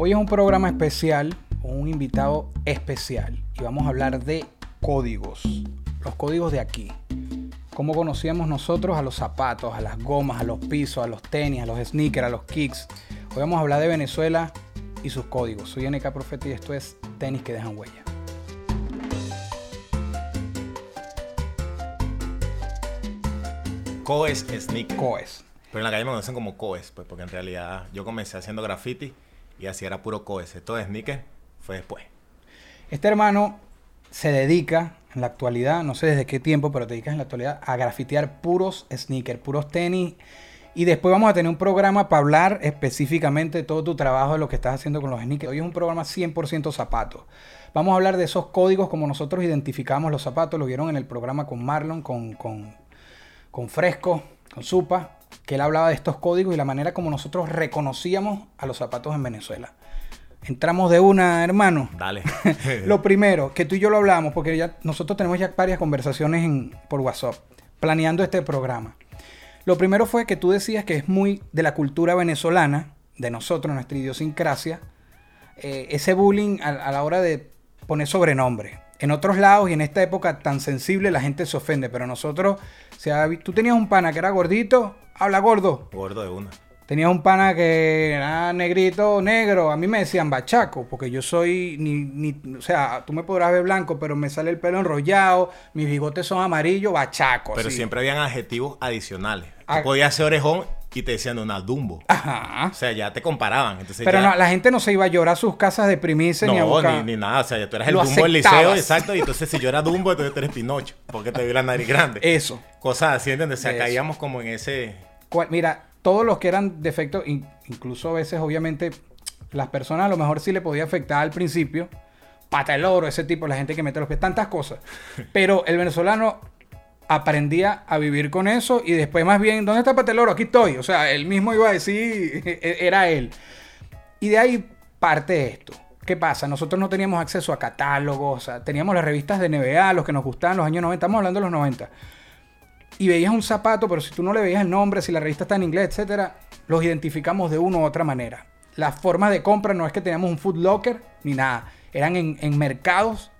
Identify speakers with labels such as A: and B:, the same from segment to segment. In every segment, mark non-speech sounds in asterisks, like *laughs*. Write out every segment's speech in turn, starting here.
A: Hoy es un programa especial con un invitado especial y vamos a hablar de códigos, los códigos de aquí. Cómo conocíamos nosotros a los zapatos, a las gomas, a los pisos, a los tenis, a los sneakers, a los kicks. Hoy vamos a hablar de Venezuela y sus códigos. Soy NK Profeta y esto es Tenis que dejan huella.
B: Coes Sneaker.
A: Coes.
B: Pero en la calle me conocen como Coes, pues porque en realidad yo comencé haciendo graffiti y así era puro Coes. Esto de Sneaker fue después.
A: Este hermano se dedica en la actualidad, no sé desde qué tiempo, pero te dedicas en la actualidad a grafitear puros sneakers, puros tenis. Y después vamos a tener un programa para hablar específicamente de todo tu trabajo, de lo que estás haciendo con los sneakers. Hoy es un programa 100% zapatos. Vamos a hablar de esos códigos, como nosotros identificamos los zapatos. Lo vieron en el programa con Marlon, con, con, con Fresco, con Supa, que él hablaba de estos códigos y la manera como nosotros reconocíamos a los zapatos en Venezuela. Entramos de una, hermano.
B: Dale. *laughs*
A: Lo primero, que tú y yo lo hablamos, porque ya nosotros tenemos ya varias conversaciones en- por WhatsApp, planeando este programa. Lo primero fue que tú decías que es muy de la cultura venezolana, de nosotros, nuestra idiosincrasia, eh, ese bullying a, a la hora de poner sobrenombre. En otros lados y en esta época tan sensible la gente se ofende, pero nosotros, o sea, tú tenías un pana que era gordito, habla gordo.
B: Gordo de una.
A: Tenías un pana que era negrito, negro. A mí me decían bachaco, porque yo soy ni, ni, o sea, tú me podrás ver blanco, pero me sale el pelo enrollado, mis bigotes son amarillos, bachaco.
B: Pero siempre habían adjetivos adicionales.
A: Ah.
B: Tú podías ser orejón y te decían una dumbo.
A: Ajá.
B: O sea, ya te comparaban. Entonces
A: Pero
B: ya-
A: no, la gente no se iba a llorar a sus casas deprimirse ni a
B: No,
A: buscar.
B: ni, ni nada. O sea, ya tú eras el
A: Lo
B: Dumbo del liceo, exacto. Y entonces si yo era Dumbo, entonces tú eres Pinocho. Porque te dio la nariz grande.
A: Eso.
B: Cosas así, ¿entiendes? O sea,
A: Eso.
B: caíamos como en ese...
A: Mira, todos los que eran defectos, in- incluso a veces, obviamente, las personas a lo mejor sí le podía afectar al principio. Pata el oro, ese tipo, la gente que mete los pies, tantas cosas. *laughs* Pero el venezolano aprendía a vivir con eso y después más bien, ¿dónde está Pata el oro? Aquí estoy. O sea, él mismo iba a decir, *laughs* e- era él. Y de ahí parte esto. ¿Qué pasa? Nosotros no teníamos acceso a catálogos, teníamos las revistas de NBA, los que nos gustaban los años 90, estamos hablando de los 90 y veías un zapato, pero si tú no le veías el nombre, si la revista está en inglés, etcétera, los identificamos de una u otra manera. Las formas de compra no es que teníamos un food locker ni nada, eran en, en mercados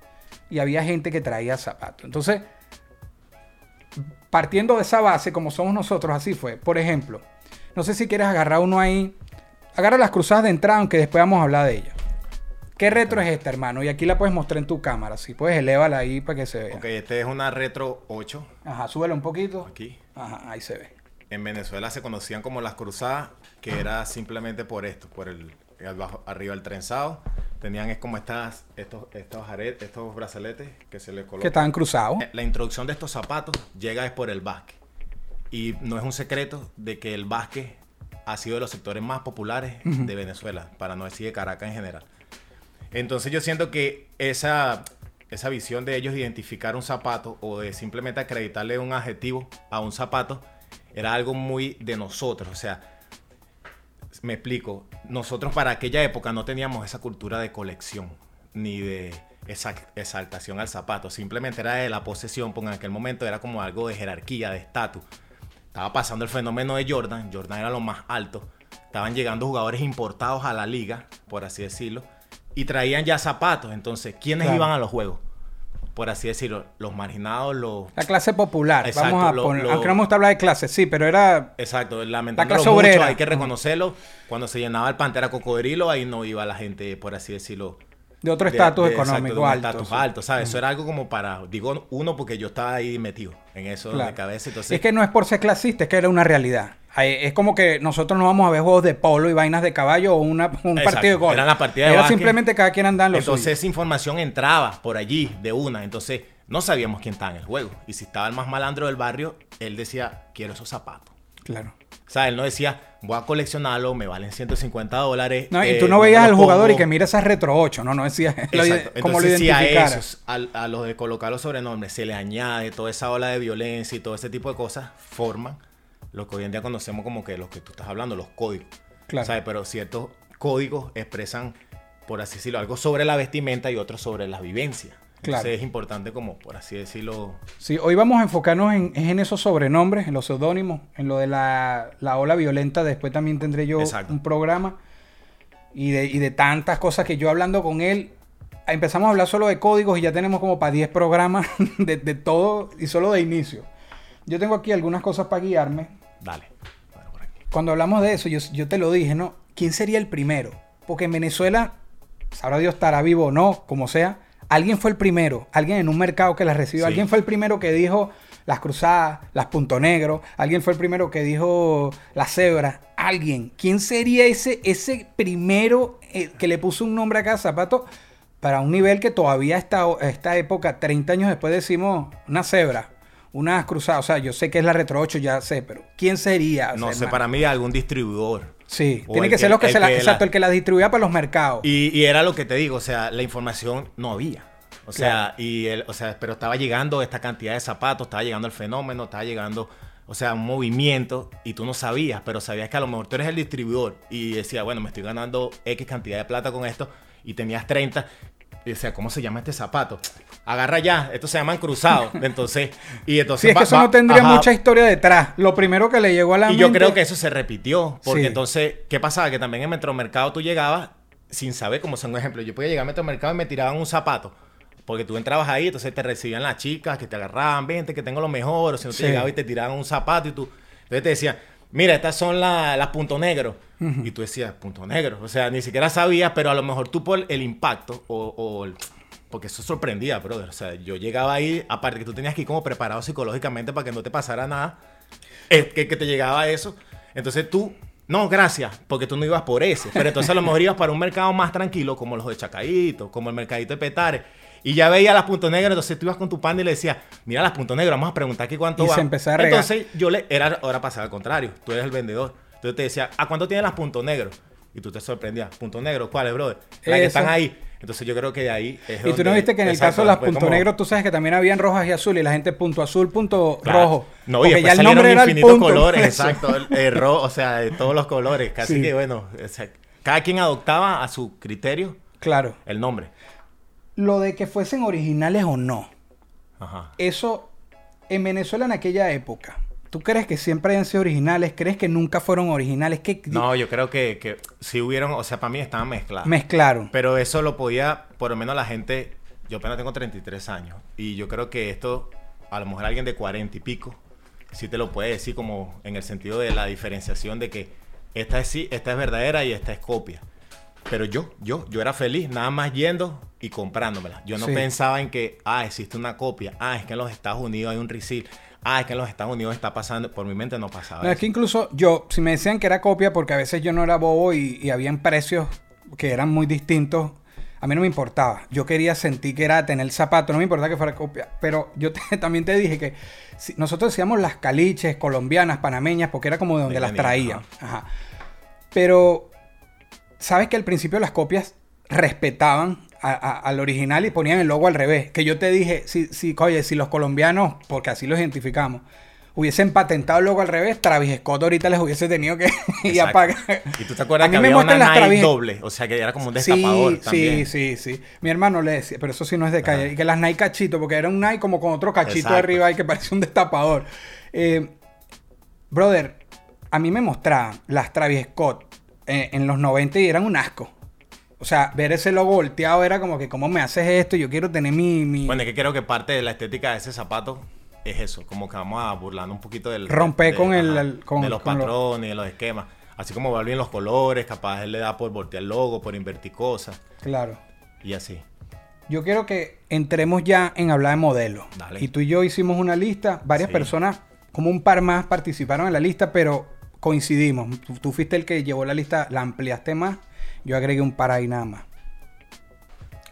A: y había gente que traía zapatos. Entonces, partiendo de esa base, como somos nosotros, así fue. Por ejemplo, no sé si quieres agarrar uno ahí, agarra las cruzadas de entrada, aunque después vamos a hablar de ellas. ¿Qué retro es esta, hermano? Y aquí la puedes mostrar en tu cámara, si puedes, elévala ahí para que se vea.
B: Ok, este es una Retro 8.
A: Ajá, súbela un poquito.
B: Aquí.
A: Ajá, ahí se ve.
B: En Venezuela se conocían como las cruzadas, que era simplemente por esto, por el abajo- arriba el trenzado. Tenían es como estas, estos, estos aretes, estos brazaletes que se le colocan.
A: Que estaban cruzados.
B: Eh, La introducción de estos zapatos llega es por el básquet. Y no es un secreto de que el básquet ha sido de los sectores más populares de Venezuela, para no decir de Caracas en general. Entonces yo siento que esa, esa visión de ellos identificar un zapato o de simplemente acreditarle un adjetivo a un zapato era algo muy de nosotros. O sea, me explico, nosotros para aquella época no teníamos esa cultura de colección ni de exaltación al zapato, simplemente era de la posesión, porque en aquel momento era como algo de jerarquía, de estatus. Estaba pasando el fenómeno de Jordan, Jordan era lo más alto, estaban llegando jugadores importados a la liga, por así decirlo, y traían ya zapatos, entonces, ¿quiénes
A: Claro.
B: iban a los juegos? Por así decirlo, los marginados, los...
A: La clase popular.
B: Exacto,
A: Vamos a
B: lo-
A: poner.
B: lo-
A: Aunque no me gusta hablar de clase, sí, pero era.
B: Exacto, lamentándolo
A: clase
B: mucho, hay que reconocerlo. Cuando se llenaba el Pantera Cocodrilo, ahí no iba la gente, por así decirlo.
A: De otro estatus
B: de- exacto,
A: económico
B: de
A: alto.
B: estatus
A: sí.
B: alto, ¿sabes? Eso era algo como para, digo uno porque yo estaba ahí metido en eso
A: Claro.
B: de cabeza. Entonces,
A: Es que no es por ser clasista, es que era una realidad. Es como que nosotros no vamos a ver juegos de polo y vainas de caballo o una- un
B: Exacto,
A: partido de golf.
B: eran las partidas de
A: Era
B: básquet.
A: simplemente cada quien anda en lo
B: entonces esa información entraba por allí de una. Entonces no sabíamos quién estaba en el juego. Y si estaba el más malandro del barrio, él decía, quiero esos zapatos.
A: Claro.
B: O sea, él no decía, voy a coleccionarlo, me valen 150 dólares.
A: No, y
B: eh,
A: tú no veías al jugador y
B: pongo".
A: que mira esas retro 8, no, no *laughs*
B: Exacto.
A: cómo lo
B: si a esos, al- a, los de colocar los sobrenombres, se le añade toda esa ola de violencia y todo ese tipo de cosas, forman lo que hoy en día conocemos como que los que tú estás hablando, los códigos.
A: Claro.
B: ¿Sabes? Pero ciertos códigos expresan, por así decirlo, algo sobre la vestimenta y otros sobre la vivencia.
A: Claro.
B: Entonces es importante como, por así decirlo,
A: Sí, hoy vamos a enfocarnos en, en esos sobrenombres, en los seudónimos, en lo de la, la ola violenta. Después también tendré yo
B: Exacto.
A: un programa y de, y de tantas cosas que yo hablando con él. Empezamos a hablar solo de códigos y ya tenemos como para 10 programas *laughs* de, de todo y solo de inicio. Yo tengo aquí algunas cosas para guiarme.
B: dale. Bueno, por aquí.
A: Cuando hablamos de eso, yo, yo te lo dije, ¿no? ¿Quién sería el primero? Porque en Venezuela, sabrá Dios estará vivo o no, como sea, alguien fue el primero, alguien en un mercado que las recibió,
B: Sí.
A: alguien fue el primero que dijo las cruzadas, las punto negro, alguien fue el primero que dijo las cebras, alguien. ¿Quién sería ese, ese primero eh, que le puso un nombre a cada zapato para un nivel que todavía esta, esta época, 30 años después decimos una cebra? Unas cruzadas, o sea, yo sé que es la Retro 8, ya sé, pero ¿quién sería? O
B: No
A: sea,
B: sé,
A: hermano.
B: para mí algún distribuidor.
A: Sí,
B: O
A: tiene que, ser los que
B: el
A: se la,
B: que la-
A: exacto, el que la distribuía para los mercados.
B: Y, y era lo que te digo, o sea, la información no había. O sea, y el, o sea, pero estaba llegando esta cantidad de zapatos, estaba llegando el fenómeno, estaba llegando, o sea, un movimiento y tú no sabías, pero sabías que a lo mejor tú eres el distribuidor y decía, bueno, me estoy ganando X cantidad de plata con esto y tenías 30 y decía, ¿cómo se llama este zapato? Agarra ya, estos se llaman cruzados. *laughs* Entonces, y entonces
A: Sí, es que eso
B: va-
A: no tendría
B: ajá.
A: mucha historia detrás. Lo primero que le llegó a la
B: Y yo creo que eso se repitió. Porque
A: Sí.
B: entonces, ¿qué pasaba? Que también en Metromercado tú llegabas sin saber cómo son un ejemplo. Yo podía llegar a Metromercado y me tiraban un zapato. Porque tú entrabas ahí, entonces te recibían las chicas que te agarraban, vente, que tengo lo mejor. O si no te
A: Sí.
B: llegaba y te tiraban un zapato y tú. Entonces te decían, mira, estas son la- las punto negro. Y tú decías, punto negro. O sea, ni siquiera sabías, pero a lo mejor tú por el impacto o, o el- porque eso sorprendía, brother. O sea, yo llegaba ahí, aparte que tú tenías que ir como preparado psicológicamente para que no te pasara nada, es que, que te llegaba eso. Entonces tú, no, gracias, porque tú no ibas por ese. Pero entonces a lo mejor ibas para un mercado más tranquilo, como los de Chacaíto, como el mercadito de Petare. Y ya veía las puntos negros, entonces tú ibas con tu pan y le decías, mira las puntos negros, vamos a preguntar aquí cuánto
A: Y se a regar.
B: Entonces yo le, era, ahora pasaba al contrario, tú eres el vendedor. Entonces te decía, ¿a cuánto tienen las puntos negros? Y tú te sorprendías, puntos negros, ¿cuáles, brother? Las que están ahí. Entonces yo creo que de ahí es
A: Y tú no viste que en el
B: Exacto,
A: caso de las punto
B: como-
A: negro, tú sabes que también habían rojas y azul y la gente punto azul, punto
B: Claro.
A: rojo.
B: No, y salieron
A: el
B: infinitos
A: punto.
B: colores, *laughs*
A: Eso.
B: exacto. El, el rojo, o sea, de todos los colores. Casi
A: Sí.
B: que bueno, o sea, cada quien adoptaba a su criterio
A: Claro.
B: el nombre.
A: Lo de que fuesen originales o no.
B: Ajá.
A: Eso, en Venezuela en aquella época, ¿tú crees que siempre hayan sido originales? ¿Crees que nunca fueron originales? ¿Qué
B: No, yo creo que, que si hubieron, o sea, para mí estaban mezclados.
A: mezclaron?
B: Pero eso lo podía, por lo menos la gente, yo apenas tengo 33 años. Y yo creo que esto, a lo mejor alguien de 40 y pico, sí te lo puede decir como en el sentido de la diferenciación de que esta es sí, esta es verdadera y esta es copia. Pero yo, yo, yo era feliz nada más yendo y comprándomela. Yo no
A: Sí.
B: pensaba en que, ah, existe una copia. Ah, es que en los Estados Unidos hay un reseal. Ah, es que en los Estados Unidos está pasando. Por mi mente no pasaba.
A: No, es que incluso yo, si me decían que era copia, porque a veces yo no era bobo y, y habían precios que eran muy distintos, a mí no me importaba. Yo quería sentir que era tener el zapato, no me importaba que fuera copia. Pero yo te- *laughs* también te dije que si- nosotros decíamos las caliches colombianas, panameñas, porque era como de donde
B: De
A: las traían. Ajá. Pero, ¿sabes que al principio las copias respetaban a- a- al original y ponían el logo al revés? Que yo te dije, si, si, oye, si los colombianos, porque así los identificamos, hubiesen patentado el logo al revés, Travis Scott ahorita les hubiese tenido que *laughs* ir a pagar.
B: Y tú te acuerdas
A: A
B: que había una Nike
A: Travis-
B: doble. O sea, que era como un destapador
A: Sí,
B: también.
A: sí, sí, sí. Mi hermano le decía, pero eso sí no es de calle.
B: Ajá.
A: Y que las Nike cachito, porque era un Nike como con otro cachito
B: Exacto.
A: arriba y que parecía un destapador. Eh, brother, a mí me mostraban las Travis Scott eh, en los 90 y eran un asco. O sea, ver ese logo volteado era como que, ¿cómo me haces esto? Yo quiero tener mi... mi-
B: Bueno, es que creo que parte de la estética de ese zapato es eso, como que vamos a burlarnos un poquito del...
A: Romper
B: de-
A: con el-
B: ajá,
A: el- con-
B: de los
A: con lo-
B: patrones, de los esquemas. Así como va bien los colores, capaz él le da por voltear el logo, por invertir cosas
A: Claro.
B: y así.
A: Yo quiero que entremos ya en hablar de modelos.
B: Dale.
A: Y tú y yo hicimos una lista, varias
B: Sí.
A: personas, como un par más participaron en la lista, pero coincidimos. Tú, tú fuiste el que llevó la lista, la ampliaste más, yo agregué un par ahí nada más.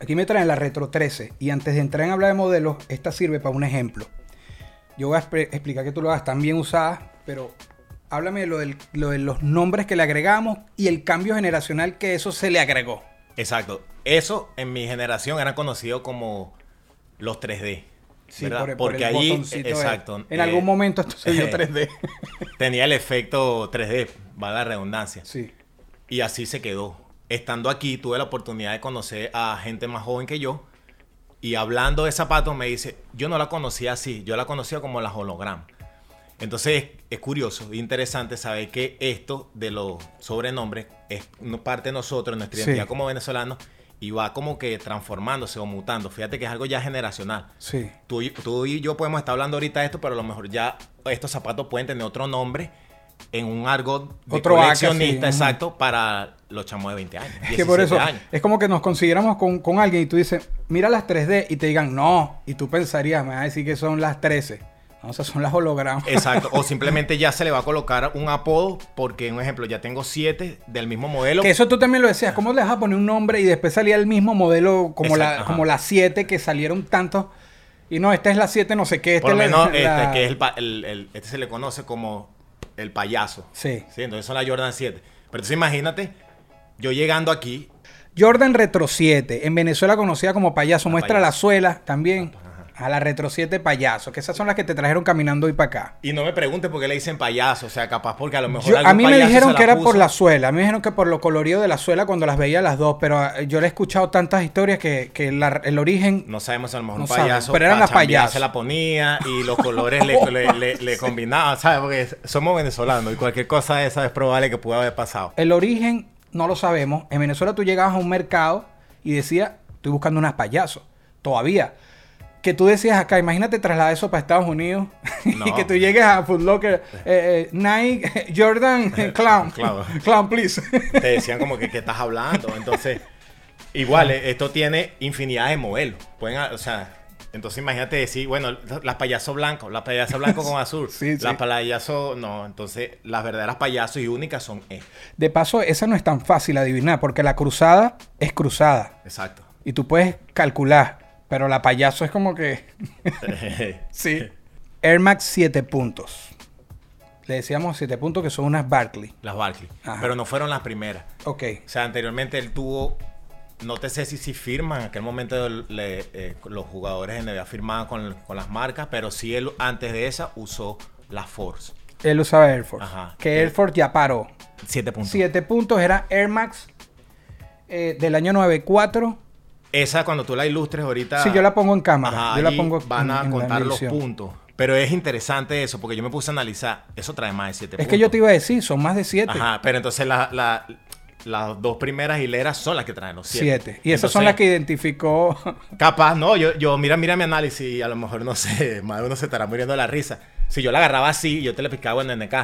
A: Aquí me traen la Retro 13 y antes de entrar en hablar de modelos, esta sirve para un ejemplo. Yo voy a explicar que tú lo hagas, están bien usadas, pero háblame de lo, del- lo de los nombres que le agregamos y el cambio generacional que eso se le agregó.
B: Exacto. Eso en mi generación eran conocidos como los 3D.
A: Sí, por, por
B: Porque
A: el
B: allí,
A: botoncito de-
B: exacto.
A: En
B: eh,
A: algún momento esto se dio
B: eh,
A: 3D. *laughs*
B: tenía el efecto 3D, va la redundancia.
A: sí.
B: Y así se quedó. Estando aquí, tuve la oportunidad de conocer a gente más joven que yo. Y hablando de zapatos, me dice, yo no la conocía así, yo la conocía como las hologram. Entonces es, curioso, interesante saber que esto de los sobrenombres es parte de nosotros, nuestra
A: Sí.
B: identidad como venezolanos, y va como que transformándose o mutando. Fíjate que es algo ya generacional.
A: Sí.
B: Tú, tú y yo podemos estar hablando ahorita de esto, pero a lo mejor ya estos zapatos pueden tener otro nombre en un argot de
A: Otro
B: coleccionista,
A: sí,
B: exacto, para los chamos de 20 años.
A: Es que por
B: 17
A: eso
B: años.
A: es como que nos consiguiéramos con, con alguien y tú dices, mira las 3D y te digan no. Y tú pensarías, me vas a decir que son las 13. No, o sea, son las hologramas.
B: Exacto, o *laughs* simplemente ya se le va a colocar un apodo porque, un ejemplo, ya tengo siete del mismo modelo.
A: Que eso tú también lo decías, ¿cómo le vas a poner un nombre y después salía el mismo modelo como
B: Exacto,
A: la
B: ajá.
A: como la 7 que salieron tantos? Y no, esta es la 7 no sé qué. Esta
B: Por lo
A: la-
B: menos este,
A: la-
B: que es el, pa- el- el- este se le conoce como el payaso.
A: Sí.
B: Sí, entonces son la Jordan 7. Pero entonces imagínate, yo llegando aquí,
A: Jordan Retro 7, en Venezuela conocida como payaso.
B: La
A: Muestra
B: payaso.
A: la suela también. A la Retro 7 payaso, que esas son las que te trajeron caminando hoy para acá.
B: y no me preguntes por qué le dicen payaso, o sea, capaz porque a lo mejor
A: Yo- a mí me dijeron que era por la suela. A mí me dijeron que por lo colorido de la suela cuando las veía las dos. Pero eh, yo le he escuchado tantas historias que, que la- el origen.
B: No sabemos a lo mejor
A: No
B: un payaso.
A: pero eran las payasos.
B: Se la ponía y los colores le, *laughs* le, le- le combinaban, ¿sabes? Porque somos venezolanos y cualquier cosa de esa es probable que pudo haber pasado.
A: El origen no lo sabemos. En Venezuela tú llegabas a un mercado y decías, estoy buscando unas payasos. Todavía. Que tú decías acá, imagínate trasladar eso para Estados Unidos *laughs* y que tú llegues a Foot Locker, eh, eh, Nike, *laughs* Jordan, *laughs* Clown.
B: Clown.
A: Clown, please.
B: Te decían como que, ¿qué estás hablando? Entonces, igual, eh, esto tiene infinidad de modelos. Pueden, o sea, entonces imagínate decir, bueno, las payasos blancos, las payasos blancos con azul,
A: Sí, sí.
B: las payasos, no, entonces las verdaderas payasos y únicas son estas.
A: De paso, esa no es tan fácil adivinar porque la cruzada es cruzada.
B: Exacto.
A: Y tú puedes calcular, pero la payaso es como que... *laughs* sí. Air Max 7 puntos. Le decíamos 7 puntos que son unas Barkley.
B: las Barkley.
A: Ajá.
B: Pero no fueron las primeras.
A: Ok.
B: O sea, anteriormente él tuvo, no te sé si, si firman, en aquel momento le- eh, los jugadores de NBA firmaban con, con las marcas, pero sí él antes de esa usó la Force.
A: Él usaba Air Force.
B: Ajá.
A: Que Air Force ya paró.
B: 7 puntos.
A: 7 puntos era Air Max eh, del año 94.
B: Esa cuando tú la ilustres ahorita.
A: Sí, yo la pongo en cámara.
B: Ajá,
A: yo la pongo
B: van a
A: en
B: contar los puntos. Pero es interesante eso, porque yo me puse a analizar. Eso trae más de 7
A: Es
B: puntos.
A: que yo te iba a decir, son más de 7.
B: Ajá, pero entonces la- la- las dos primeras hileras son las que traen los 7.
A: 7. Y esas son las que identificó. *laughs*
B: Capaz, no, yo, yo mira, mira mi análisis y a lo mejor no sé, *laughs* más de uno se estará muriendo de la risa. Si yo la agarraba así, yo te la picaba en NK.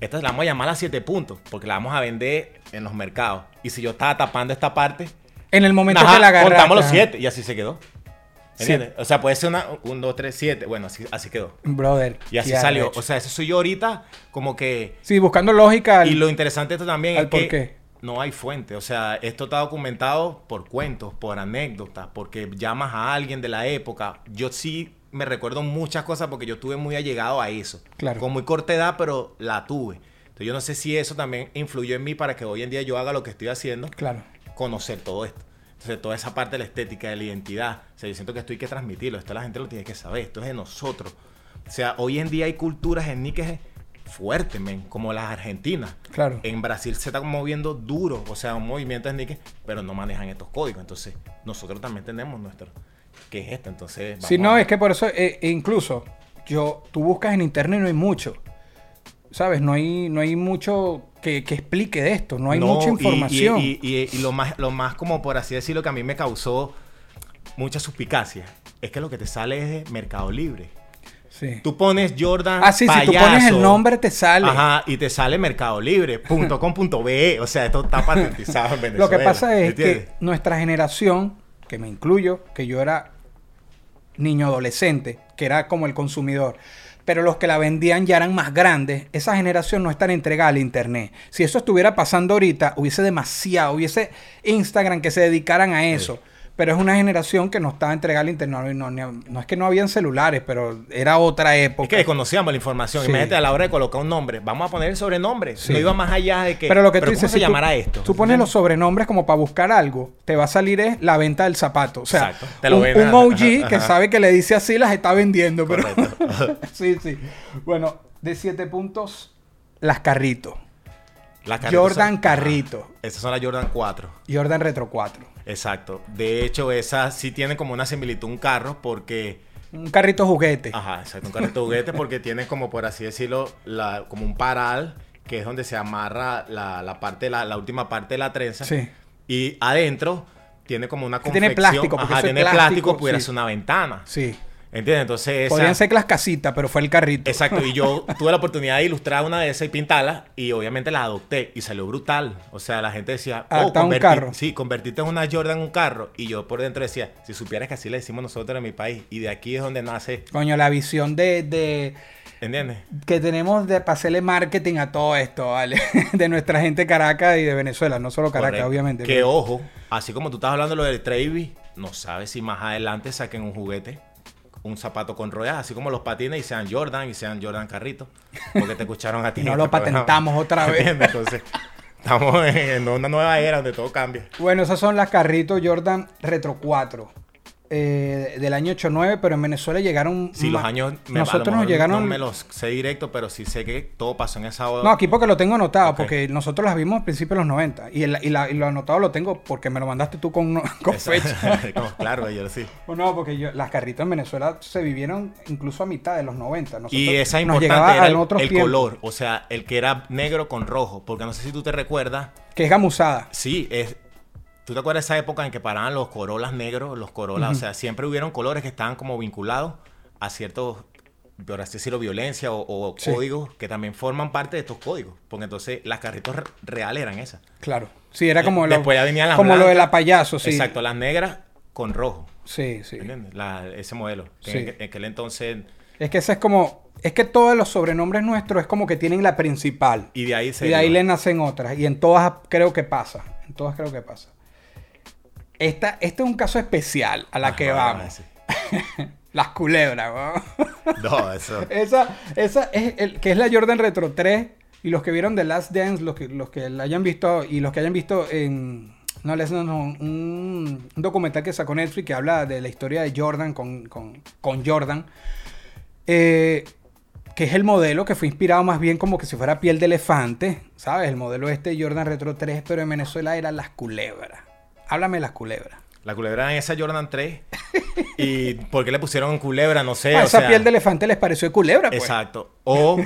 B: Esta la vamos a llamar a 7 puntos, porque la vamos a vender en los mercados. Y si yo estaba tapando esta parte,
A: en el momento
B: ajá,
A: que la agarraste.
B: contamos los. 7 y así se quedó.
A: Sí.
B: ¿Entiendes? O sea, puede ser una 1, 2, 3, 7. Bueno, así, así quedó.
A: Brother.
B: Y así salió. O sea, eso soy yo ahorita como que...
A: Sí, buscando lógica. al-
B: Y lo interesante de esto también
A: al
B: es que
A: por qué.
B: no hay fuente. O sea, esto está documentado por cuentos, por anécdotas, porque llamas a alguien de la época. Yo sí me recuerdo muchas cosas porque yo estuve muy allegado a eso.
A: Claro.
B: Con muy corta edad, pero la tuve. Entonces yo no sé si eso también influyó en mí para que hoy en día yo haga lo que estoy haciendo,
A: Claro.
B: Conocer todo esto. Entonces toda esa parte de la estética, de la identidad. O sea, yo siento que esto hay que transmitirlo. Esto la gente lo tiene que saber. Esto es de nosotros. O sea, hoy en día hay culturas étnicas fuertes, men, como las argentinas.
A: Claro.
B: En Brasil se está moviendo duro, o sea, un movimiento étnico, pero no manejan estos códigos. Entonces, nosotros también tenemos nuestro. ¿Qué es esto? Entonces,
A: Si
B: vamos
A: no,
B: a-
A: es que por eso, eh, e incluso, yo, tú buscas en internet y no hay mucho. ¿Sabes? No hay, no hay mucho que, que explique de esto. No hay
B: No,
A: mucha información.
B: Y, y- y- y lo, más, lo más, como por así decirlo, que a mí me causó mucha suspicacia, es que lo que te sale es de Mercado Libre.
A: sí.
B: Tú pones Jordan.
A: Ah, sí, si tú pones el nombre, te sale.
B: Ajá, y te sale Mercado Libre.com.be. O sea, esto está patentizado en Venezuela. *laughs*
A: Lo que pasa es
B: ¿entiendes?
A: que nuestra generación, que me incluyo, que yo era niño adolescente, que era como el consumidor, pero los que la vendían ya eran más grandes, esa generación no está entregada al internet. Si eso estuviera pasando ahorita, hubiese demasiado, hubiese Instagram que se dedicaran a eso. Pero es una generación que no estaba entregada al internet. No, no, no es que no habían celulares, pero era otra época.
B: Es que desconocíamos la información.
A: Sí.
B: Imagínate a la hora de colocar un nombre. Vamos a poner el sobrenombre.
A: Sí.
B: No iba más allá de que.
A: Pero lo que tú
B: ¿cómo
A: dices,
B: se
A: si tú-
B: llamará esto?
A: Tú pones los sobrenombres como para buscar algo, te va a salir es la venta del zapato. O sea,
B: Exacto. Te lo
A: un, un OG que
B: ajá.
A: sabe que le dice así las está vendiendo. Pero... *laughs* Sí, sí. Bueno, de siete puntos, las carritos.
B: Las carritos
A: Jordan
B: son-
A: Carrito.
B: Esas son las Jordan 4.
A: Jordan Retro 4.
B: Exacto. De hecho, esas sí tienen como una similitud un carro porque.
A: Un carrito juguete.
B: Ajá, exacto. Un carrito juguete porque *laughs* tiene como, por así decirlo, la, como un paral que es donde se amarra la, la parte, la, la última parte de la trenza.
A: Sí.
B: Y adentro tiene como una
A: Que tiene
B: confección.
A: plástico, porque
B: Ajá, tiene
A: plástico,
B: plástico, pudiera
A: sí.
B: ser una ventana.
A: Sí.
B: ¿Entiendes? Entonces esa...
A: Podrían ser las casitas, pero fue el carrito.
B: Exacto, y yo *laughs* tuve la oportunidad de ilustrar una de esas y pintarla y obviamente la adopté y salió brutal. O sea, la gente decía, oh,
A: Adaptar un carro.
B: Sí, convertirte en una Jordan en un carro. Y yo por dentro decía, si supieras que así le decimos nosotros en mi país y de aquí es donde nace,
A: Coño, la visión de, de
B: ¿entiendes?
A: que tenemos de para hacerle marketing a todo esto, ¿vale? *laughs* de nuestra gente Caracas y de Venezuela, no solo Caracas,
B: Correcto.
A: obviamente.
B: Que
A: pero-
B: ojo, así como tú estás hablando de lo del Trevi, no sabes si más adelante saquen un juguete, un zapato con ruedas, así como los patines y sean Jordan y sean Jordan carrito. Porque te escucharon a *laughs* ti.
A: Y no lo patentamos otra vez.
B: Entonces, estamos en una nueva era donde todo cambia.
A: Bueno, esas son las carritos Jordan Retro 4 eh, del año 89, pero en Venezuela llegaron.
B: Sí, los años me-
A: Nosotros nos llegaron.
B: No me los sé directo, pero sí sé que todo pasó en esa hora.
A: No, aquí porque lo tengo anotado, porque nosotros las vimos a principios de los 90. Y, el- y la- y lo anotado lo tengo porque me lo mandaste tú con, *laughs* con fecha. *laughs*
B: Claro, yo sí.
A: O no, porque yo- las carritas en Venezuela se vivieron incluso a mitad de los 90. Nosotros-
B: Y esa importante era el, color, o sea, el que era negro con rojo, porque no sé si tú te recuerdas,
A: Que es gamusada.
B: sí, es, ¿tú te acuerdas de esa época en que paraban los corolas negros, los corolas, o sea, siempre hubieron colores que estaban como vinculados a ciertos, por así decirlo, violencia o, o
A: Sí.
B: códigos que también forman parte de estos códigos, porque entonces las carritos re- reales eran esas.
A: Claro. Sí, era como, lo,
B: Después ya venían las
A: como lo de la payaso, sí.
B: Exacto, las negras con rojo,
A: Sí, sí.
B: ¿entiendes? La- ese modelo.
A: Sí.
B: En, en aquel entonces,
A: Es que ese es como. Es que todos los sobrenombres nuestros es como que tienen la principal.
B: y de ahí se...
A: Y de ahí le nacen otras. Y en todas creo que pasa. En todas creo que pasa. Esta, este es un caso especial a la
B: Ajá,
A: que vamos. *laughs* Las culebras, weón.
B: No, eso... *laughs*
A: Esa, esa es el, que es la Jordan Retro 3. Y los que vieron The Last Dance, los que, los que la hayan visto, y los que hayan visto en. No, no, no, un, un documental que sacó Netflix que habla de la historia de Jordan con, con, con Jordan. eh, que es el modelo que fue inspirado más bien como que si fuera piel de elefante, ¿sabes? El modelo este Jordan Retro 3, pero en Venezuela eran las culebras. Háblame de las culebras.
B: La culebra en esa Jordan 3. ¿Y por qué le pusieron culebra? No sé. *laughs*
A: Ah,
B: o
A: esa
B: sea,
A: piel de elefante les pareció de culebra, pues.
B: Exacto. O,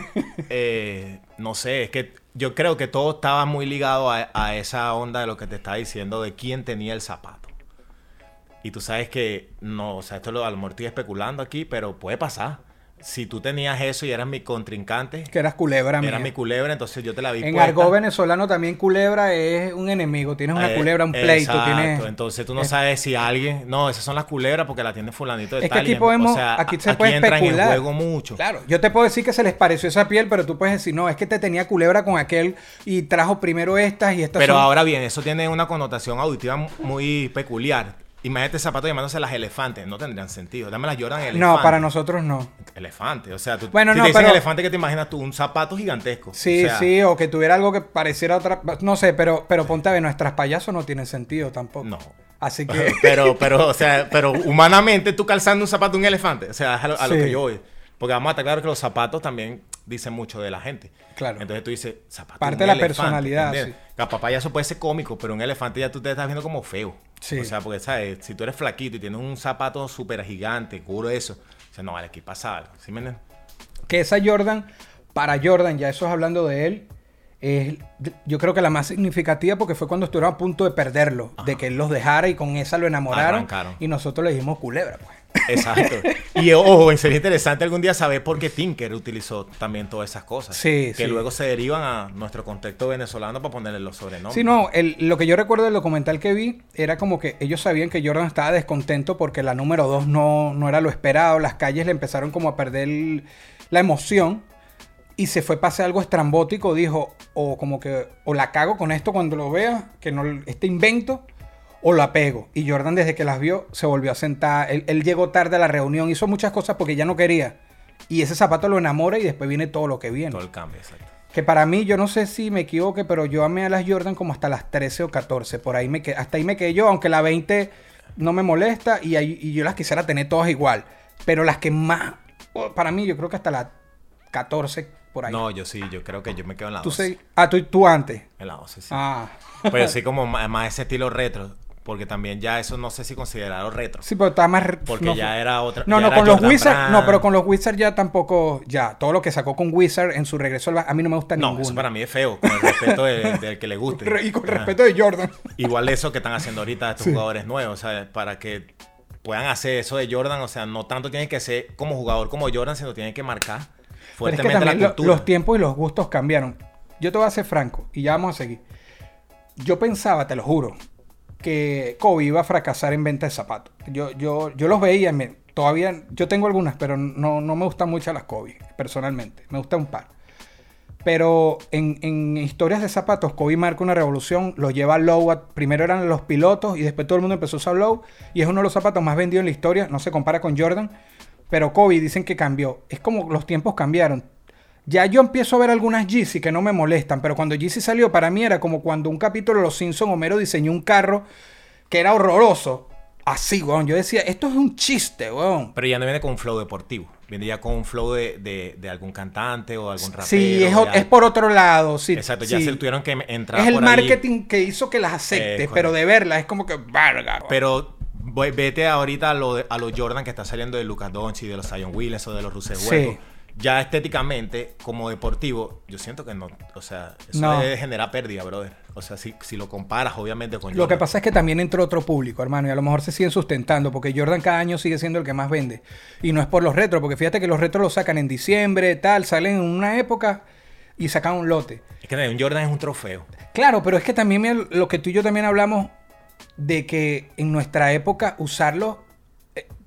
B: eh, no sé, es que yo creo que todo estaba muy ligado a, a esa onda de lo que te estaba diciendo de quién tenía el zapato. Y tú sabes que, no, o sea, esto lo, a lo mejor estoy especulando aquí, pero puede pasar. Si tú tenías eso y eras mi contrincante,
A: Que eras culebra,
B: era
A: mía.
B: mi culebra, entonces yo te la vi
A: En
B: puesta.
A: argot venezolano también culebra es un enemigo. Tienes una
B: Eh,
A: culebra, un pleito.
B: exacto.
A: Tienes...
B: Entonces tú no
A: es-
B: sabes si alguien. No, esas son las culebras porque la tiene Fulanito de
A: Es que
B: tal.
A: aquí
B: y en-
A: podemos,
B: o sea,
A: aquí se
B: aquí
A: puede
B: entra en
A: especular.
B: el juego mucho.
A: Claro, yo te puedo decir que se les pareció esa piel, pero tú puedes decir, no, es que te tenía culebra con aquel y trajo primero estas y estas
B: Pero
A: son-
B: ahora bien, eso tiene una connotación auditiva mu- muy peculiar. Imagínate zapatos llamándose las elefantes, no tendrían sentido. Dame las Jordan elefante.
A: No, para nosotros no.
B: Elefante, o sea, tú,
A: Bueno,
B: si
A: no,
B: te dicen
A: pero-
B: elefante, ¿qué te imaginas tú? Un zapato gigantesco.
A: Sí,
B: O sea,
A: sí, o que tuviera algo que pareciera otra... No sé, pero, pero ponte a ver, nuestras payasos no tienen sentido tampoco.
B: No.
A: Así *laughs* que...
B: pero, pero, o sea, pero humanamente tú calzando un zapato de un elefante. O sea, a lo, a lo
A: Sí.
B: que yo voy. Porque vamos a estar claro que los zapatos también dicen mucho de la gente.
A: Claro.
B: Entonces tú dices, zapato.
A: Parte de la
B: elefante,
A: personalidad,
B: ¿entiendes? Capaz payaso puede ser cómico, pero un elefante ya tú te estás viendo como feo.
A: Sí.
B: O sea, porque, ¿sabes? Si tú eres flaquito y tienes un zapato súper gigante, cubre eso. O sea, no, vale, aquí pasa algo. ¿Sí me entiendes?
A: que esa Jordan, para Jordan, ya eso es hablando de él, es yo creo que la más significativa porque fue cuando estuvieron a punto de perderlo, de que él los dejara y con esa lo enamoraron
B: Arrancaron.
A: y nosotros le dijimos culebra, pues.
B: Exacto. Y ojo, sería interesante algún día saber por qué Tinker utilizó también todas esas cosas.
A: Sí,
B: Que
A: sí.
B: luego se derivan a nuestro contexto venezolano para ponerle los sobrenombres.
A: Sí, no, el- lo que yo recuerdo del documental que vi era como que ellos sabían que Jordan estaba descontento porque la número 2 no, no era lo esperado, las calles le empezaron como a perder el- la emoción y se fue hacer algo estrambótico, dijo, o como que, o la cago con esto cuando lo vea, que no, este invento, o la pego. Y Jordan desde que las vio se volvió a sentar. Él, él llegó tarde a la reunión, hizo muchas cosas porque ya no quería. Y ese zapato lo enamora y después viene todo lo que viene.
B: Todo el cambio, exacto.
A: Que para mí, yo no sé si me equivoque, pero yo amé a las Jordan como hasta las 13 o 14. Por ahí me quedé, hasta ahí me quedé yo, aunque la 20 no me molesta y, ahí- y yo las quisiera tener todas igual. Pero las que más, oh, para mí, yo creo que hasta las 14 por ahí.
B: No, yo sí, yo creo que yo me quedo en la
A: tú
B: 12.
A: sé- ah, tú, tú antes.
B: En la 12, sí.
A: Ah.
B: Pero sí como más, más ese estilo retro. Porque también ya eso no sé si considerarlo retro.
A: Sí, pero está más.
B: Porque
A: no,
B: ya era otra.
A: No, no, con los Wizards. No, pero con los Wizards ya tampoco. Ya, todo lo que sacó con Wizard en su regreso al A mí no me gusta
B: No,
A: ninguno.
B: eso para mí es feo, con el respeto de- *laughs* del que le guste.
A: Y con
B: Ajá.
A: respeto de Jordan.
B: Igual eso que están haciendo ahorita estos
A: Sí.
B: jugadores nuevos, o sea, para que puedan hacer eso de Jordan, o sea, no tanto tienen que ser como jugador como Jordan, sino tienen que marcar
A: Pero es que
B: fuertemente la
A: lo-
B: cultura.
A: los tiempos y los gustos cambiaron. Yo te voy a ser franco y ya vamos a seguir. Yo pensaba, te lo juro, que Kobe iba a fracasar en venta de zapatos. Yo, yo, yo los veía, todavía, yo tengo algunas, pero no, no me gustan mucho las Kobe, personalmente. Me gusta un par. Pero en, en historias de zapatos, Kobe marca una revolución, los lleva a low. primero eran los pilotos y después todo el mundo empezó a usar low. Y es uno de los zapatos más vendidos en la historia. No se compara con Jordan. Pero Kobe dicen que cambió. Es como los tiempos cambiaron. Ya yo empiezo a ver algunas Yeezy que no me molestan. Pero cuando Yeezy salió, para mí era como cuando un capítulo de Los Simpsons, Homero diseñó un carro que era horroroso. Así, weón. Yo decía, esto es un chiste, weón.
B: Pero ya no viene con un flow deportivo, viene ya con un flow de, de- de algún cantante o algún rapero.
A: Sí, es, o-
B: ya-
A: es por otro lado. Sí,
B: Exacto, ya
A: sí.
B: se tuvieron que entrar
A: Es el
B: por ahí.
A: marketing que hizo que las acepte,
B: Eh,
A: pero de verlas es como que verga.
B: Pero voy- vete ahorita a lo, de- a los Jordan que está saliendo de Lucas Doncic, de los Zion Williams o de los Russell
A: Sí.
B: Ya estéticamente, como deportivo, yo siento que no, o sea, eso
A: No.
B: debe generar pérdida, brother. O sea, si, si lo comparas, obviamente, con
A: Lo que pasa es que también entró otro público, hermano, y a lo mejor se siguen sustentando, porque Jordan cada año sigue siendo el que más vende. Y no es por los retros, porque fíjate que los retros los sacan en diciembre, tal, salen en una época y sacan un lote.
B: Es que un Jordan es un trofeo.
A: Claro, pero es que también lo que tú y yo también hablamos de que en nuestra época usarlo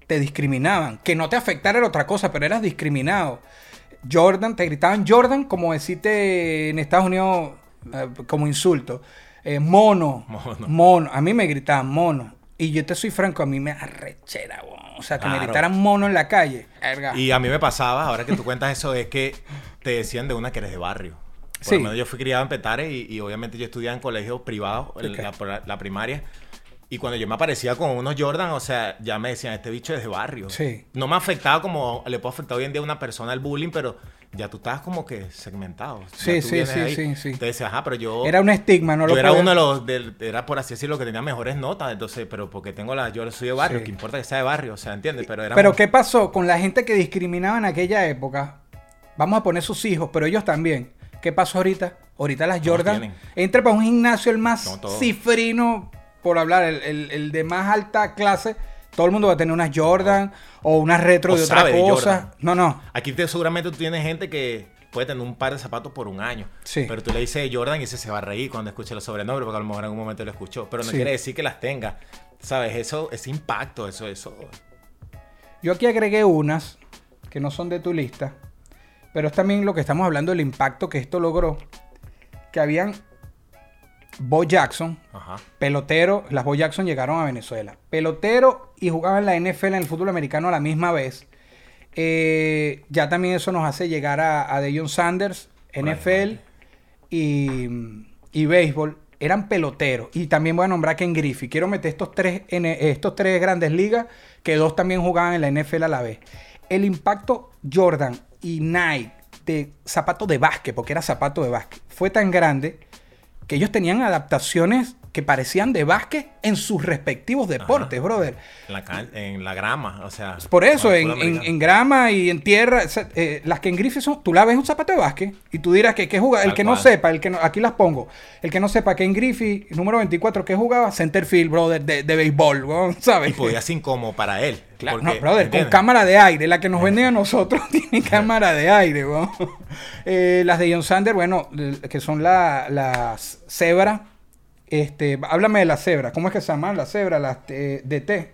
A: te discriminaban. Que no te afectara era otra cosa, pero eras discriminado. Jordan, te gritaban Jordan como decirte en Estados Unidos eh, como insulto. Eh, mono,
B: Mono.
A: mono. A mí me gritaban mono. Y yo te soy franco, a mí me arrechera. O sea, que me gritaran mono en la calle.
B: Y a mí me pasaba, ahora que tú cuentas eso, es que te decían de una que eres de barrio. Por
A: Sí.
B: lo menos yo fui criado en Petare y, y obviamente yo estudiaba en colegios privados, en la primaria. Y cuando yo me aparecía con unos Jordan, o sea, ya me decían, este bicho es de barrio.
A: Sí.
B: No me afectaba como le puede afectar hoy en día a una persona el bullying, pero ya tú estabas como que segmentado.
A: Sí, sí, sí,
B: ahí.
A: sí, sí.
B: Te ajá, pero yo...
A: Era un estigma, no
B: yo
A: lo
B: era
A: podía-
B: uno de los, del- era por así decirlo, que tenía mejores notas, entonces, pero porque tengo la, yo soy de barrio,
A: Sí.
B: que importa que sea de barrio, o sea, ¿entiendes? Pero era
A: Pero ¿qué pasó con la gente que discriminaba en aquella época? Vamos a poner sus hijos, pero ellos también. ¿Qué pasó ahorita? Ahorita las Jordan. Entra para un gimnasio el más cifrino, por hablar, el, el- el de más alta clase. Todo el mundo va a tener unas Jordan o unas retro
B: O
A: de otra
B: de
A: cosa. No, no.
B: Aquí te, seguramente tú tienes gente que puede tener un par de zapatos por un año.
A: Sí.
B: Pero tú le dices Jordan y ese se va a reír cuando escuche los sobrenombres, porque a lo mejor en algún momento lo escuchó. Pero no
A: Sí.
B: quiere decir que las tenga. ¿Sabes? Eso, ese impacto, eso, eso.
A: Yo aquí agregué unas que no son de tu lista, pero es también lo que estamos hablando del impacto que esto logró. Que habían Bo Jackson,
B: Ajá.
A: pelotero, las Bo Jackson llegaron a Venezuela. Pelotero y jugaban la NFL en el fútbol americano a la misma vez. Eh, ya también eso nos hace llegar a, a Deion Sanders, NFL y, y béisbol. Eran peloteros. Y también voy a nombrar Ken Griffey. Quiero meter estos tres, en estos tres grandes ligas, que dos también jugaban en la NFL a la vez. El impacto Jordan y Nike de zapato de básquet, porque era zapato de básquet, fue tan grande que ellos tenían adaptaciones que parecían de básquet en sus respectivos deportes,
B: Ajá.
A: brother.
B: En la, can- en la grama, o sea.
A: Por eso, en, en- grama y en tierra, o sea, eh, las que en Griffith son, tú la ves un zapato de básquet y tú dirás que, que juega, el que no sepa, el que no, aquí las pongo, el que no sepa que en Griffith, número 24, que jugaba centerfield, brother, de, de béisbol, *laughs* ¿sabes?
B: Y podía ser incómodo para él.
A: Claro,
B: porque,
A: no, brother,
B: ¿entiendes?
A: con cámara de aire. La que nos venden a *laughs* nosotros *laughs* tiene cámara de aire, weón. Eh, las de John Sander, bueno, que son la- las cebra. Este, háblame de las cebras. ¿Cómo es que se llaman las cebras? Las eh, de té.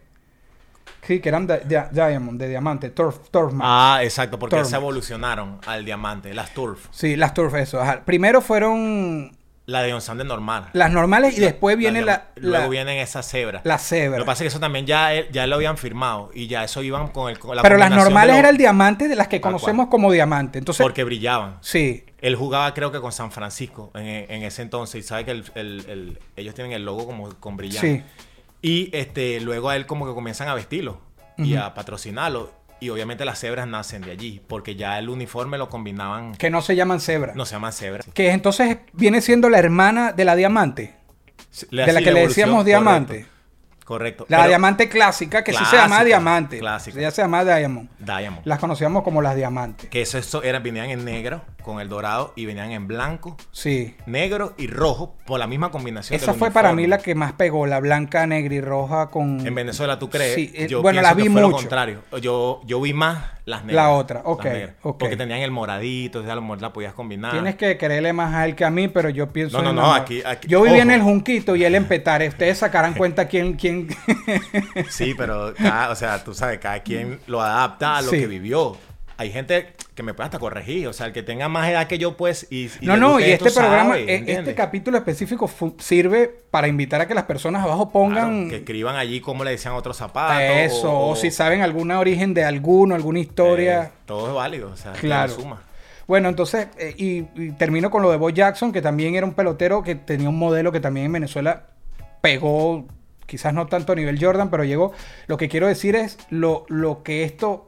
A: Sí, que eran de, de- diamond, de diamante, turf, turf max.
B: Ah, exacto, porque
A: Turf.
B: se evolucionaron al diamante, las turf.
A: Sí, las turf, eso. ajá. Primero fueron
B: La de On Sander normal.
A: Las normales y después viene la,
B: Luego
A: la,
B: vienen esas cebras.
A: la cebra.
B: Lo que pasa es que eso también ya, él- ya lo habían firmado y ya eso iban con, el, con la
A: Pero las normales
B: de
A: era
B: los-
A: el diamante de las que
B: Tal
A: conocemos como diamante. Entonces,
B: Porque brillaban.
A: sí.
B: Él jugaba creo que con San Francisco en, en ese entonces y sabe que el- el- el- ellos tienen el logo como con brillante.
A: Sí.
B: Y este, luego a él como que comienzan a vestirlo y a patrocinarlo. Y obviamente las cebras nacen de allí, porque ya el uniforme lo combinaban,
A: Que no se llaman cebra.
B: no se llaman cebras.
A: Que entonces viene siendo la hermana de la diamante. De la que le decíamos diamante.
B: Correcto.
A: La
B: Pero-
A: diamante clásica, que sí se llamaba diamante.
B: clásica.
A: Ya se llamaba Diamond.
B: Diamond.
A: Las conocíamos como las diamantes.
B: Que eso, eso era, venían en negro con el dorado y venían en blanco,
A: Sí.
B: negro y rojo por la misma combinación.
A: Esa
B: del
A: fue para mí la que más pegó, la blanca, negra y roja con...
B: En Venezuela, ¿tú crees?
A: Sí, eh,
B: yo
A: bueno, la vi
B: que fue lo contrario. Yo, yo vi más las negras.
A: La otra, ok,
B: negras,
A: ok.
B: Porque tenían el moradito, o sea, a lo mejor la podías combinar.
A: Tienes que quererle más a él que a mí, pero yo pienso.
B: No, no,
A: en
B: no, aquí- aquí-
A: Yo viví en
B: ojo.
A: el Junquito y él en Petare. Ustedes sacarán *laughs* cuenta quién. quién...
B: Sí, pero, cada- o sea, tú sabes, cada quien lo adapta a lo
A: Sí.
B: que vivió. Hay gente que me puede hasta corregir, o sea, el que tenga más edad que yo, pues, y, y
A: no, no, y este programa,
B: sabe,
A: e- este
B: ¿entiendes?
A: capítulo específico sirve para invitar a que las personas abajo pongan.
B: Claro, que escriban allí cómo le decían otros zapatos.
A: eso, o, si saben alguna origen de alguno, alguna historia.
B: eh, todo es válido, o sea,
A: Claro.
B: suma.
A: Bueno, entonces, eh, y, y termino con lo de Bo Jackson, que también era un pelotero que tenía un modelo que también en Venezuela pegó, quizás no tanto a nivel Jordan, pero llegó. Lo que quiero decir es lo, lo que esto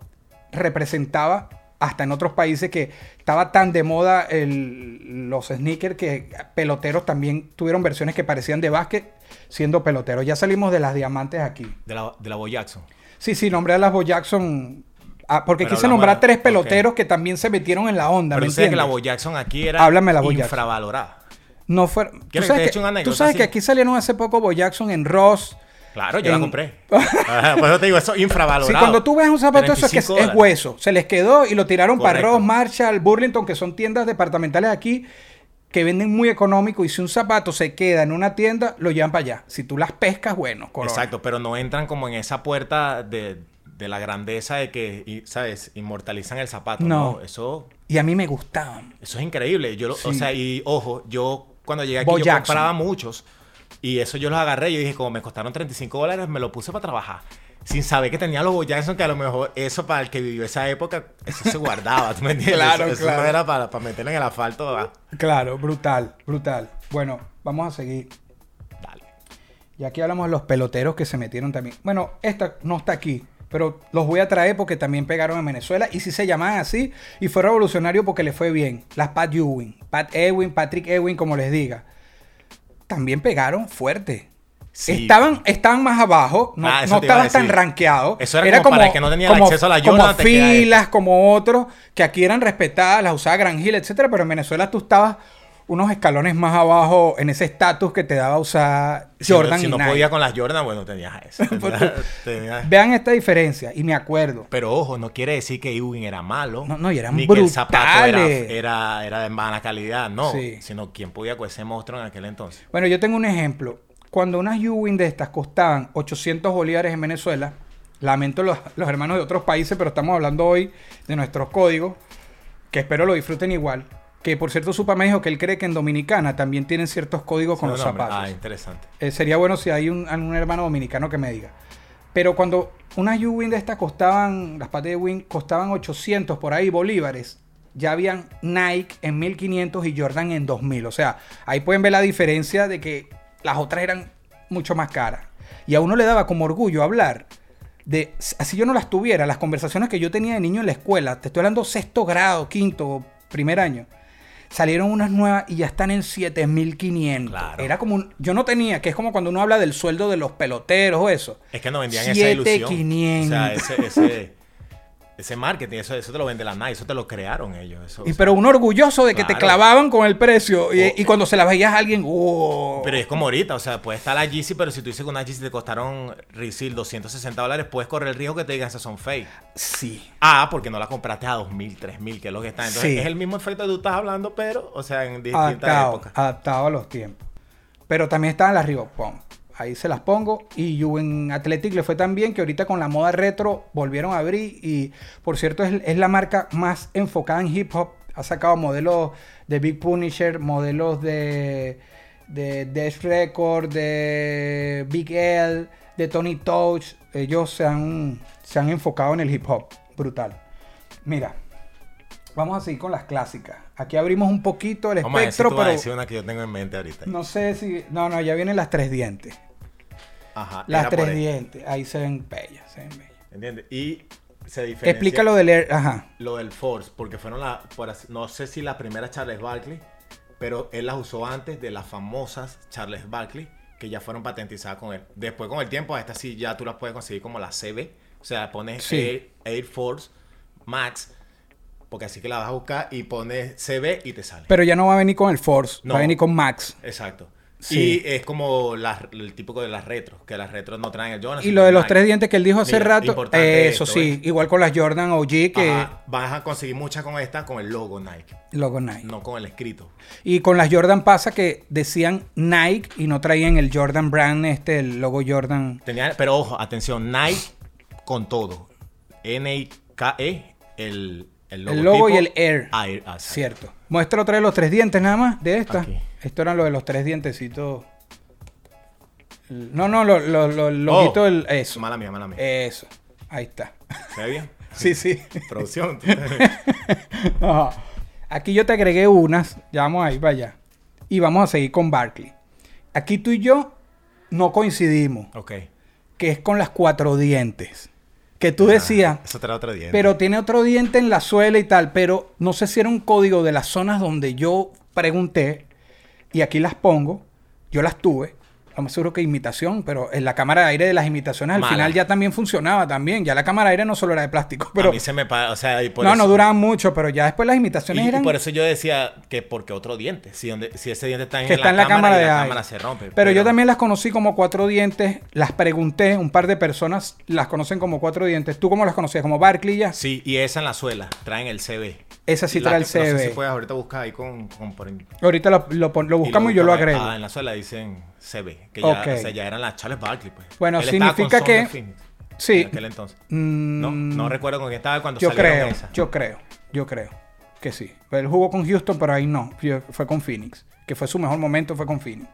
A: representaba hasta en otros países que estaba tan de moda el- los sneakers que peloteros también tuvieron versiones que parecían de básquet siendo peloteros. Ya salimos de las diamantes aquí.
B: De la, de la Bo Jackson.
A: Sí, sí, nombré a las Bo Jackson. ah, porque
B: Pero
A: quise nombrar
B: de-
A: tres peloteros que también se metieron en la onda.
B: Pero
A: ¿me
B: que la? Bo Jackson aquí era
A: Háblame la Bo Jackson.
B: infravalorada.
A: No fue. ¿Tú
B: ¿Quieres que
A: sabes, tú que aquí salieron hace poco Bo Jackson en Ross.
B: Claro, yo la compré. *laughs* Por eso te digo, eso es infravalorado.
A: Sí, cuando tú ves un zapato eso es que es,
B: 35
A: es
B: dólares.
A: hueso. Se les quedó y lo tiraron para
B: Correcto.
A: Ross, Marshall, Burlington, que son tiendas departamentales aquí que venden muy económico. Y si un zapato se queda en una tienda, lo llevan para allá. Si tú las pescas, bueno, corona.
B: Exacto, pero no entran como en esa puerta de, de la grandeza de que, y, ¿sabes? Inmortalizan el zapato.
A: No.
B: No, eso,
A: Y a mí me gustaban.
B: eso es increíble. Yo, lo- O
A: Sí.
B: sea, y ojo, yo cuando llegué aquí
A: Bo
B: yo
A: Jackson.
B: compraba muchos. Y eso yo los agarré. Yo dije, como me costaron 35 dólares, me lo puse para trabajar. Sin saber que tenía los Jackson, que a lo mejor eso para el que vivió esa época, eso se guardaba. ¿Tú me entiendes? *laughs*
A: Claro,
B: eso, eso
A: claro.
B: no era para, para meterlo en el asfalto.
A: Claro, brutal, brutal. Bueno, vamos a seguir.
B: Dale.
A: Y aquí hablamos de los peloteros que se metieron también. Bueno, esta no está aquí, pero los voy a traer porque también pegaron en Venezuela y sí se llamaban así y fue revolucionario porque le fue bien. Las Pat Ewing, Pat Ewing, Patrick Ewing, como les diga. También pegaron fuerte.
B: Sí.
A: Estaban, estaban más abajo, no,
B: Ah,
A: no estaban tan rankeados.
B: Eso era como para el que no tenía el acceso a la
A: como filas, como otros, que aquí eran respetadas, las usaba Gran Hill, etcétera, pero en Venezuela tú estabas unos escalones más abajo en ese estatus que te daba usar
B: Si no-
A: Jordan
B: Si
A: y
B: no, podía con las Jordan, bueno, tenías *laughs* eso. Tenías- tenías-
A: Vean esta diferencia, y me acuerdo.
B: Pero ojo, no quiere decir que Ewing era malo.
A: No, no, y eran
B: ni que el zapato era,
A: brutales.
B: era, era de mala calidad, no.
A: Sí.
B: Sino quién podía con ese monstruo en aquel entonces.
A: Bueno, yo tengo un ejemplo. Cuando unas Ewing de estas costaban 800 bolívares en Venezuela, lamento los, los hermanos de otros países, pero estamos hablando hoy de nuestros códigos, que espero lo disfruten igual. Que por cierto, Supa me dijo que él cree que en Dominicana también tienen ciertos códigos con
B: No,
A: los
B: no,
A: zapatos.
B: Ah, interesante.
A: Eh, sería bueno si hay un, un hermano dominicano que me diga. Pero cuando unas U-Wing de estas costaban, las patas de Wing costaban 800 por ahí bolívares, ya habían Nike en 1500 y Jordan en 2000. O sea, ahí pueden ver la diferencia de que las otras eran mucho más caras. Y a uno le daba como orgullo hablar de, así yo no las tuviera, las conversaciones que yo tenía de niño en la escuela, te estoy hablando sexto grado, quinto, primer año. Salieron unas nuevas y ya están en 7500.
B: Claro.
A: Era como un, yo no tenía, que es como cuando uno habla del sueldo de los peloteros o eso.
B: Es que no vendían esa ilusión.
A: 7500.
B: O sea, ese, ese, ese marketing, eso, eso te lo vende la Nike, eso te lo crearon ellos. Eso,
A: Y
B: o sea,
A: pero uno orgulloso de que te clavaban con el precio y, cuando se la veías a alguien, ¡oh!
B: Pero es como ahorita, o sea, puede estar la Yeezy, pero si tú dices que una Yeezy te costaron Resil 260 dólares, puedes correr el riesgo que te digan que son fake.
A: Sí.
B: Ah, porque no la compraste a 2000, 3000, que es lo que está. Entonces
A: Sí.
B: es el mismo efecto que tú estás hablando, pero, o sea, en distintas
A: Adaptado,
B: épocas.
A: adaptado a los tiempos. Pero también estaban las Reebok Pump. Ahí se las pongo. Y en Athletic le fue tan bien que ahorita con la moda retro volvieron a abrir. Y por cierto, es, es la marca más enfocada en hip hop Ha sacado modelos de Big Punisher, modelos de, de Death Record, de Big L, de Tony Touch. Ellos se han, se han enfocado en el hip hop. Brutal. Mira, vamos a seguir con las clásicas. Aquí abrimos un poquito el
B: ver si
A: espectro,
B: tú vas a
A: pero
B: decir una que yo tengo en mente ahorita.
A: no sé si... No, no, ya vienen las tres dientes.
B: Ajá.
A: Las tres dientes. Ahí se ven bellas, se ven bellas.
B: ¿Entiendes? Y se diferencia
A: Explica lo del... Air- Ajá.
B: lo del Force, porque fueron por así- no sé si la primera Charles Barkley, pero él las usó antes de las famosas Charles Barkley, que ya fueron patentizadas con él. Después con el tiempo, a estas sí ya tú las puedes conseguir como las CB, o sea, pones
A: Sí.
B: Air, Air Force Max, porque así que la vas a buscar y pones CB y te sale.
A: Pero ya no va a venir con el Force,
B: No.
A: va a venir con Max.
B: Exacto.
A: Sí.
B: Y es como las- el típico de las retros, que las retros no traen el Jonas.
A: Y lo de los tres dientes que él dijo hace
B: Mira,
A: rato,
B: importante
A: eso
B: esto,
A: sí,
B: ¿ves?
A: igual con las Jordan OG que
B: Ajá, vas a conseguir muchas con esta con el logo Nike,
A: logo Nike.
B: no con el escrito.
A: Y con las Jordan pasa que decían Nike y no traían el Jordan brand este, el logo Jordan.
B: Tenía, pero ojo, atención, Nike con todo. N-I-K-E, el, el logo.
A: El logo y el Air.
B: Air, ah.
A: Cierto. Muestra otra de los tres dientes nada más de esta.
B: Aquí.
A: Esto eran lo de los tres dientecitos. No, no, lo, lo, lo- el
B: Oh.
A: eso.
B: Mala mía, mala mía.
A: Eso. Ahí está.
B: ¿Se ve bien? *laughs*
A: Sí, sí.
B: Producción. *laughs*
A: Aquí yo te agregué unas. Ya vamos ahí para allá. Y vamos a seguir con Barkley. Aquí tú y yo no coincidimos.
B: ok.
A: Que es con las cuatro dientes. Que
B: Ah.
A: tú decías.
B: Eso trae otro día.
A: Pero tiene otro diente en la suela y tal. Pero no sé si era un código de las zonas donde yo pregunté. Y aquí las pongo. Yo las tuve. Lo más seguro que imitación, pero en la cámara de aire de las imitaciones al
B: Mala.
A: final ya también funcionaba también. Ya la cámara de aire no solo era de plástico, *laughs* pero
B: a mí se me o sea, y por
A: no,
B: eso,
A: no duraban mucho, pero ya después las
B: y,
A: imitaciones
B: y
A: eran
B: por eso yo decía que porque otro diente. Si, donde, si ese diente está en,
A: que está en la cámara
B: y
A: de
B: la
A: aire.
B: cámara se rompe.
A: Pero, yo también las conocí como cuatro dientes, las pregunté, un par de personas las conocen como cuatro dientes. ¿Tú cómo las conocías? ¿Como Barkley ya?
B: Sí, y esa en la suela. Traen el CB.
A: Esa sí
B: La
A: trae el
B: que- No sé
A: CB.
B: si puedes ahorita buscar ahí con... con por- y
A: Ahorita lo, lo lo buscamos y, yo lo agrego.
B: Ah, en la suela dicen CB. Que ya,
A: Ok.
B: o sea, ya eran las Charles Barkley, pues.
A: Bueno,
B: Él estaba con
A: significa que-
B: Phoenix
A: sí.
B: En aquel entonces.
A: Mm,
B: No, no recuerdo con quién estaba cuando
A: Yo creo,
B: esas.
A: yo creo, yo creo que sí. Él jugó con Houston, pero ahí no. Fue- con Phoenix. Que fue su mejor momento, fue con Phoenix.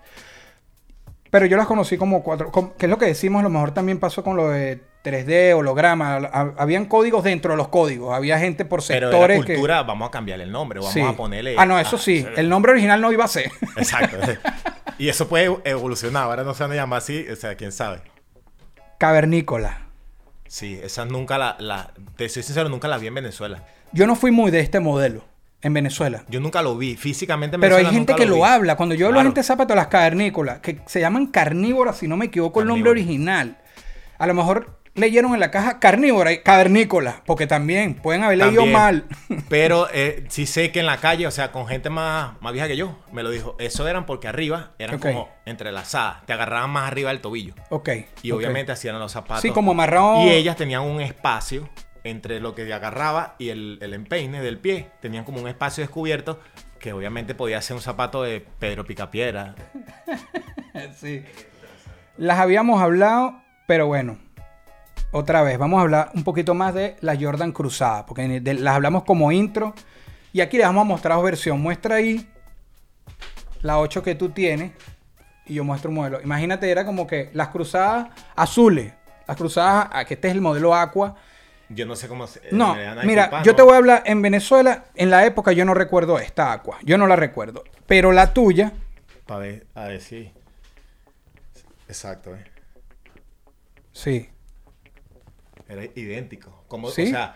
A: Pero yo las conocí como cuatro. com- que es lo que decimos, a lo mejor también pasó con lo de 3D, holograma. ha- Habían códigos dentro de los códigos. Había gente por
B: Pero
A: sectores
B: de la cultura, vamos a cambiarle el nombre. Vamos
A: Sí.
B: a ponerle...
A: Ah, no, eso sí. El nombre original no iba a ser.
B: Exacto. *laughs* y eso puede evolucionar. Ahora no se van a llamar así. O sea, quién sabe.
A: Cavernícola.
B: Sí, esas nunca la, la... Te soy sincero, nunca la vi en Venezuela.
A: Yo no fui muy de este modelo en Venezuela.
B: Yo nunca lo vi. Físicamente en
A: Pero hay gente
B: nunca
A: que lo,
B: vi.
A: habla. Cuando yo hablo de
B: Claro.
A: gente de zapatos, las cavernícolas, que se llaman carnívoras, si no me equivoco el nombre original. A lo mejor leyeron en la caja carnívora y cavernícola, porque también pueden haber leído
B: También.
A: mal. *laughs*
B: Pero eh, sí sé que en la calle, o sea, con gente más, más vieja que yo, me lo dijo. Eso eran porque arriba eran como entrelazadas. Te agarraban más arriba del tobillo.
A: ok.
B: Y obviamente hacían los zapatos.
A: Sí, como amarrado.
B: Y ellas tenían un espacio entre lo que agarraba y el, el empeine del pie. Tenían como un espacio descubierto que obviamente podía ser un zapato de Pedro Picapiedra. *laughs*
A: Sí. Las habíamos hablado, pero bueno. Otra vez, vamos a hablar un poquito más de la Jordan Cruzada, porque de- las hablamos como intro. Y aquí les vamos a mostrar versión. Muestra ahí la 8 que tú tienes y yo muestro un modelo. Imagínate, era como que las cruzadas azules, las cruzadas, ah, que este es el modelo Aqua.
B: Yo no sé cómo se.
A: No,
B: a
A: mira, yo
B: ¿no?
A: te voy a hablar, en Venezuela, en la época yo no recuerdo esta Aqua, yo no la recuerdo. Pero la tuya,
B: Pa' ver, a ver si. Exacto, eh.
A: sí.
B: Era idéntico. Como,
A: ¿Sí?
B: O sea,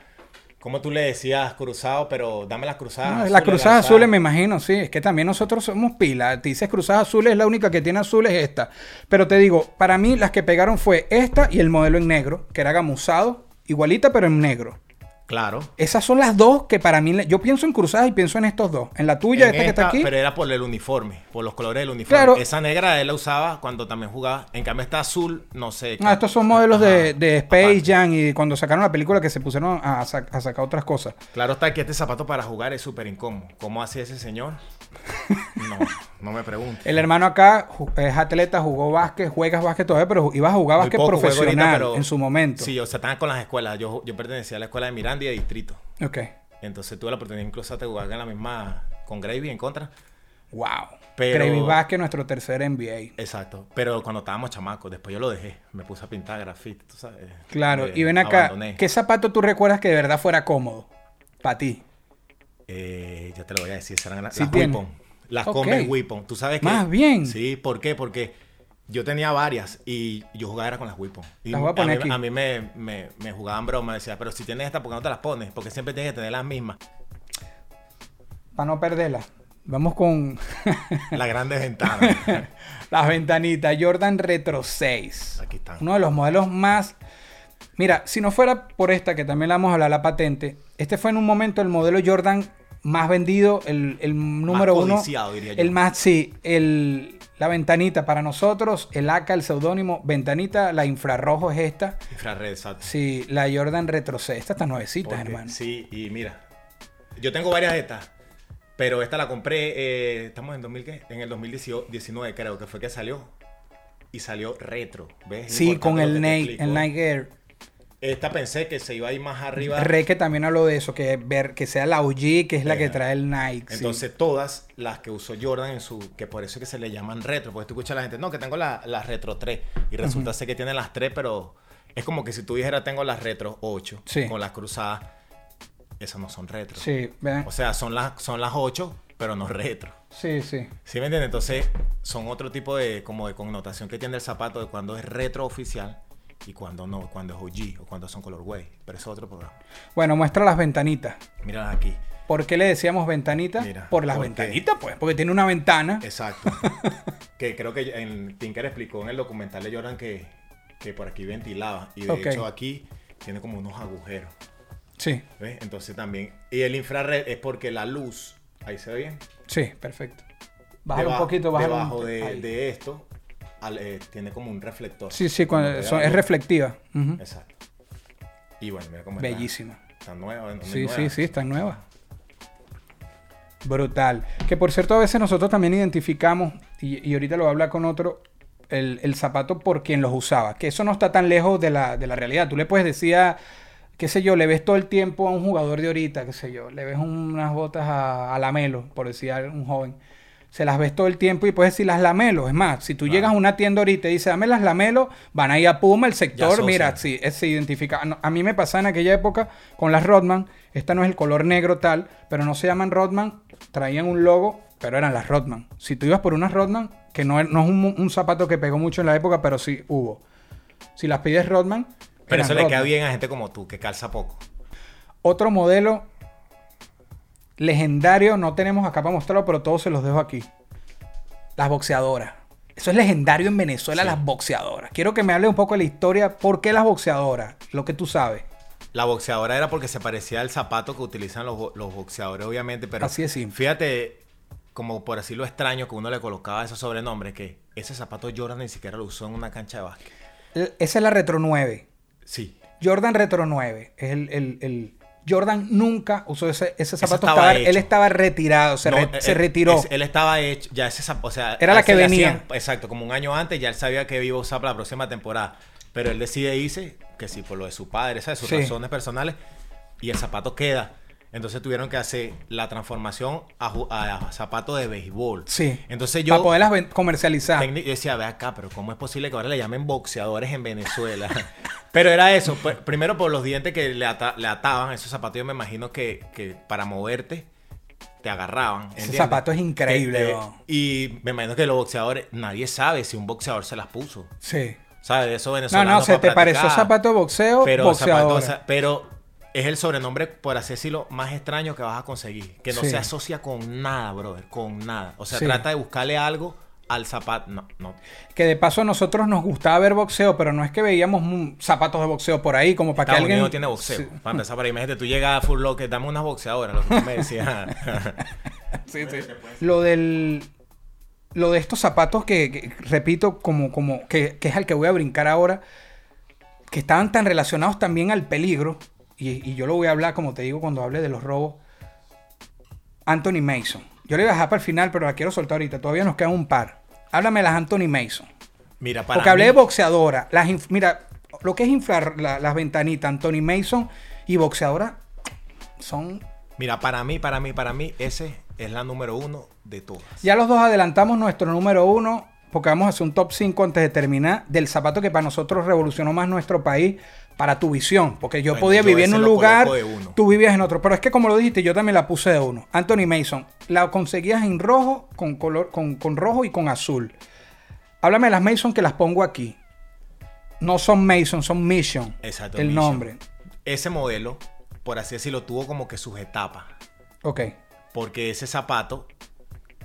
B: como tú le decías cruzado, pero dame las cruzadas.
A: No,
B: azules,
A: las cruzadas azules me imagino, sí. Es que también nosotros somos pilas. Te dices cruzadas azules, la única que tiene azules es esta. Pero te digo, para mí las que pegaron fue esta y el modelo en negro, que era gamuzado, igualita pero en negro.
B: Claro.
A: Esas son las dos que para mí, yo pienso en cruzadas y pienso en estos dos. En la tuya,
B: En
A: esta, que está aquí.
B: Pero era por el uniforme, por los colores del uniforme.
A: Claro.
B: Esa negra él la usaba cuando también jugaba. En cambio, esta azul, no sé.
A: Ah, estos son modelos de,
B: Ajá,
A: de Space. Jam y cuando sacaron la película que se pusieron a, a sacar otras cosas.
B: Claro está que este zapato para jugar es súper incómodo. ¿Cómo hacía ese señor? No, no me preguntes.
A: El hermano acá es atleta, jugó básquet, juegas básquet todavía, pero ibas a jugar básquet
B: ahorita,
A: profesional
B: pero-
A: en su momento.
B: Sí, o sea, estaban con las escuelas. Yo, yo pertenecía a la escuela de Miranda y de Distrito.
A: Ok.
B: Entonces tuve la oportunidad incluso de jugar en la misma con Gravy en contra.
A: Wow.
B: Pero-
A: Gravy Vázquez, nuestro tercer NBA.
B: Exacto. Pero cuando estábamos chamacos, después yo lo dejé. Me puse a pintar grafiti, tú sabes.
A: Claro,
B: Eh,
A: y ven acá,
B: abandoné.
A: ¿qué zapato tú recuerdas que de verdad fuera cómodo? Para ti.
B: Eh, ya te lo voy a decir, serán las,
A: Sí
B: las. Weapon. Las
A: Ok.
B: Converse Weapon. ¿Tú sabes qué?
A: Más bien.
B: Sí, ¿por qué? Porque yo tenía varias y yo jugaba era con las Weapon. Y
A: Las voy a poner
B: mí,
A: aquí.
B: a mí me, me, me jugaban broma, decía, pero si tienes esta, ¿por qué no te las pones? Porque siempre tienes que tener las mismas.
A: Para no perderla. Vamos con
B: Las *laughs* grandes ventanas. *laughs*
A: las ventanitas Jordan Retro 6.
B: Aquí están.
A: Uno de los modelos más... Mira, si no fuera por esta, que también la vamos a hablar, la patente, este fue en un momento el modelo Jordan más vendido, el, el número uno.
B: codiciado, diría yo.
A: El más, sí, el, la ventanita para nosotros, el AK, el seudónimo, ventanita, la infrarrojo es esta.
B: Infrared, exacto.
A: Sí, la Jordan Retro 6. Estas están nuevecitas,
B: Porque-
A: hermano.
B: Sí, y mira, yo tengo varias de estas, pero esta la compré, eh, estamos en 2000, ¿qué? En el 2019 creo que fue que salió. Y salió retro, ¿ves?
A: Sí, con el Nike, el Nike Air.
B: Esta pensé que se iba a ir más arriba.
A: Re que también habló de eso, que ver que sea la OG, que es la que trae el Nike. sí.
B: Entonces todas las que usó Jordan en su, que por eso es que se le llaman retro, porque tú escuchas a la gente, no, que tengo la- las retro 3 y resulta ser que tienen las 3, pero es como que si tú dijeras tengo las retro 8
A: Sí.
B: con las cruzadas, esas no son retro.
A: Sí, vean.
B: O sea, son las, son las 8, pero no retro.
A: Sí, sí.
B: ¿Sí me entiendes? Entonces, son otro tipo de, como de connotación que tiene el zapato de cuando es retro oficial y cuando no, cuando es OG o cuando son colorway. Pero eso es otro programa.
A: Bueno, muestra las ventanitas.
B: Míralas aquí.
A: ¿Por qué le decíamos ventanita?
B: Mira,
A: Por las ventanitas, pues. Porque tiene una ventana.
B: Exacto. *laughs* que creo que en Tinker explicó en el documental de Jordan que, que por aquí ventilaba. Y de hecho aquí tiene como unos agujeros.
A: Sí,
B: ¿Ves? Entonces también. Y el infrared es porque la luz, ahí se ve bien.
A: sí, perfecto. Bájalo un poquito, un-
B: Debajo de, de esto al- eh, tiene como un reflector.
A: Sí, sí, cuando- son- es reflectiva.
B: Exacto. Y bueno, mira cómo.
A: Bellísima.
B: Está nueva. muy
A: Sí, sí, sí, están nuevas. Brutal. Que por cierto, a veces nosotros también identificamos, y, y ahorita lo voy a hablar con otro, el, el zapato por quien los usaba. Que eso no está tan lejos de la, de la realidad. Tú le puedes decir a, qué sé yo, le ves todo el tiempo a un jugador de ahorita, qué sé yo, le ves unas botas a, a Lamelo, por decir a un joven. Se las ves todo el tiempo y puedes decir las Lamelo. Es más, si tú
B: Claro.
A: llegas a una tienda ahorita y dices, dame las Lamelo, van ahí a Puma, el sector, mira, sí, es- se identifica. A mí me pasaba en aquella época con las Rodman. Esta no es el color negro tal, pero no se llaman Rodman. Traían un logo, pero eran las Rodman. Si tú ibas por unas Rodman, que no, es- no es un, un zapato que pegó mucho en la época, pero sí hubo. Si las pides Rodman.
B: Pero eso le queda bien a gente como tú, que calza poco.
A: Otro modelo legendario, no tenemos acá para mostrarlo, pero todos se los dejo aquí. Las boxeadoras. Eso es legendario en Venezuela,
B: Sí.
A: las boxeadoras. Quiero que me hable un poco de la historia. ¿Por qué las boxeadoras? Lo que tú sabes.
B: La boxeadora era porque se parecía al zapato que utilizan los, los boxeadores, obviamente, pero
A: Así de simple.
B: fíjate, como por así lo extraño que uno le colocaba esos sobrenombres, que ese zapato Jordan ni siquiera lo usó en una cancha de básquet.
A: El- Esa es la Retro 9.
B: Sí.
A: Jordan Retro 9. Es el, el- el- Jordan nunca usó ese, ese zapato.
B: estaba
A: él estaba retirado, se,
B: No,
A: re-
B: eh,
A: se
B: eh,
A: retiró.
B: es- él estaba hecho, ya ese zap- o sea,
A: Era la que venía.
B: hacían- exacto, como un año antes ya él sabía que iba a usar para la próxima temporada. Pero él decide irse, que sí, por lo de su padre, ¿sabes? Sus
A: Sí.
B: razones personales, y el zapato queda. Entonces tuvieron que hacer la transformación a, ju- a zapato de béisbol.
A: sí.
B: Entonces
A: Para
B: yo,
A: poderlas ven- comercializar.
B: yo decía, ve acá, pero ¿cómo es posible que ahora le llamen boxeadores en Venezuela? *laughs* pero era eso, pues, primero por los dientes que le, ata- le ataban, esos zapatos yo me imagino que, que para moverte te agarraban.
A: Ese
B: ¿entiendes?
A: zapato es increíble,
B: Que,
A: ¿no?
B: y me imagino que los boxeadores, nadie sabe si un boxeador se las puso.
A: Sí.
B: ¿Sabes? Eso
A: No,
B: venezolanos
A: no, se
B: para
A: te pareció zapato de boxeo,
B: pero, zapato, sea, pero es el sobrenombre, por así decirlo, más extraño que vas a conseguir. Que no
A: Sí.
B: se asocia con nada, brother. Con nada. O sea,
A: Sí.
B: trata de buscarle algo al zapato. No, no.
A: Que de paso a nosotros nos gustaba ver boxeo, pero no es que veíamos zapatos de boxeo por ahí como para que
B: Estados
A: alguien...
B: Unidos no tiene boxeo.
A: Sí.
B: Para empezar, imagínate, tú llegas a Full Locker, dame unas boxeadoras, lo que tú me decías. *laughs*
A: Sí, sí. Lo del... Lo de estos zapatos que, que, repito, como, como que, que es al que voy a brincar ahora, que estaban tan relacionados también al peligro, y, y yo lo voy a hablar, como te digo, cuando hable de los robos, Anthony Mason. Yo le iba a dejar para el final, pero la quiero soltar ahorita. Todavía nos quedan un par. Háblame de las Anthony Mason.
B: Mira, para
A: Porque hablé
B: mí-
A: de boxeadora. Las mira, lo que es inflar la- las ventanitas, Anthony Mason y boxeadora son
B: Mira, para mí, para mí, para mí, ese es la número uno de todas.
A: Ya los dos adelantamos nuestro número uno, porque vamos a hacer un top 5 antes de terminar, del zapato que para nosotros revolucionó más nuestro país, para tu visión. Porque yo
B: Bueno,
A: podía
B: yo
A: vivir en un lugar, tú vivías en otro. Pero es que como lo dijiste, yo también la puse de uno. Anthony Mason, la conseguías en rojo, con, color, con, con rojo y con azul. Háblame de las Mason que las pongo aquí. No son Mason, son Mission.
B: Exacto.
A: El
B: Mission.
A: nombre.
B: Ese modelo, por así decirlo, tuvo como que sus etapas.
A: Ok.
B: Porque ese zapato,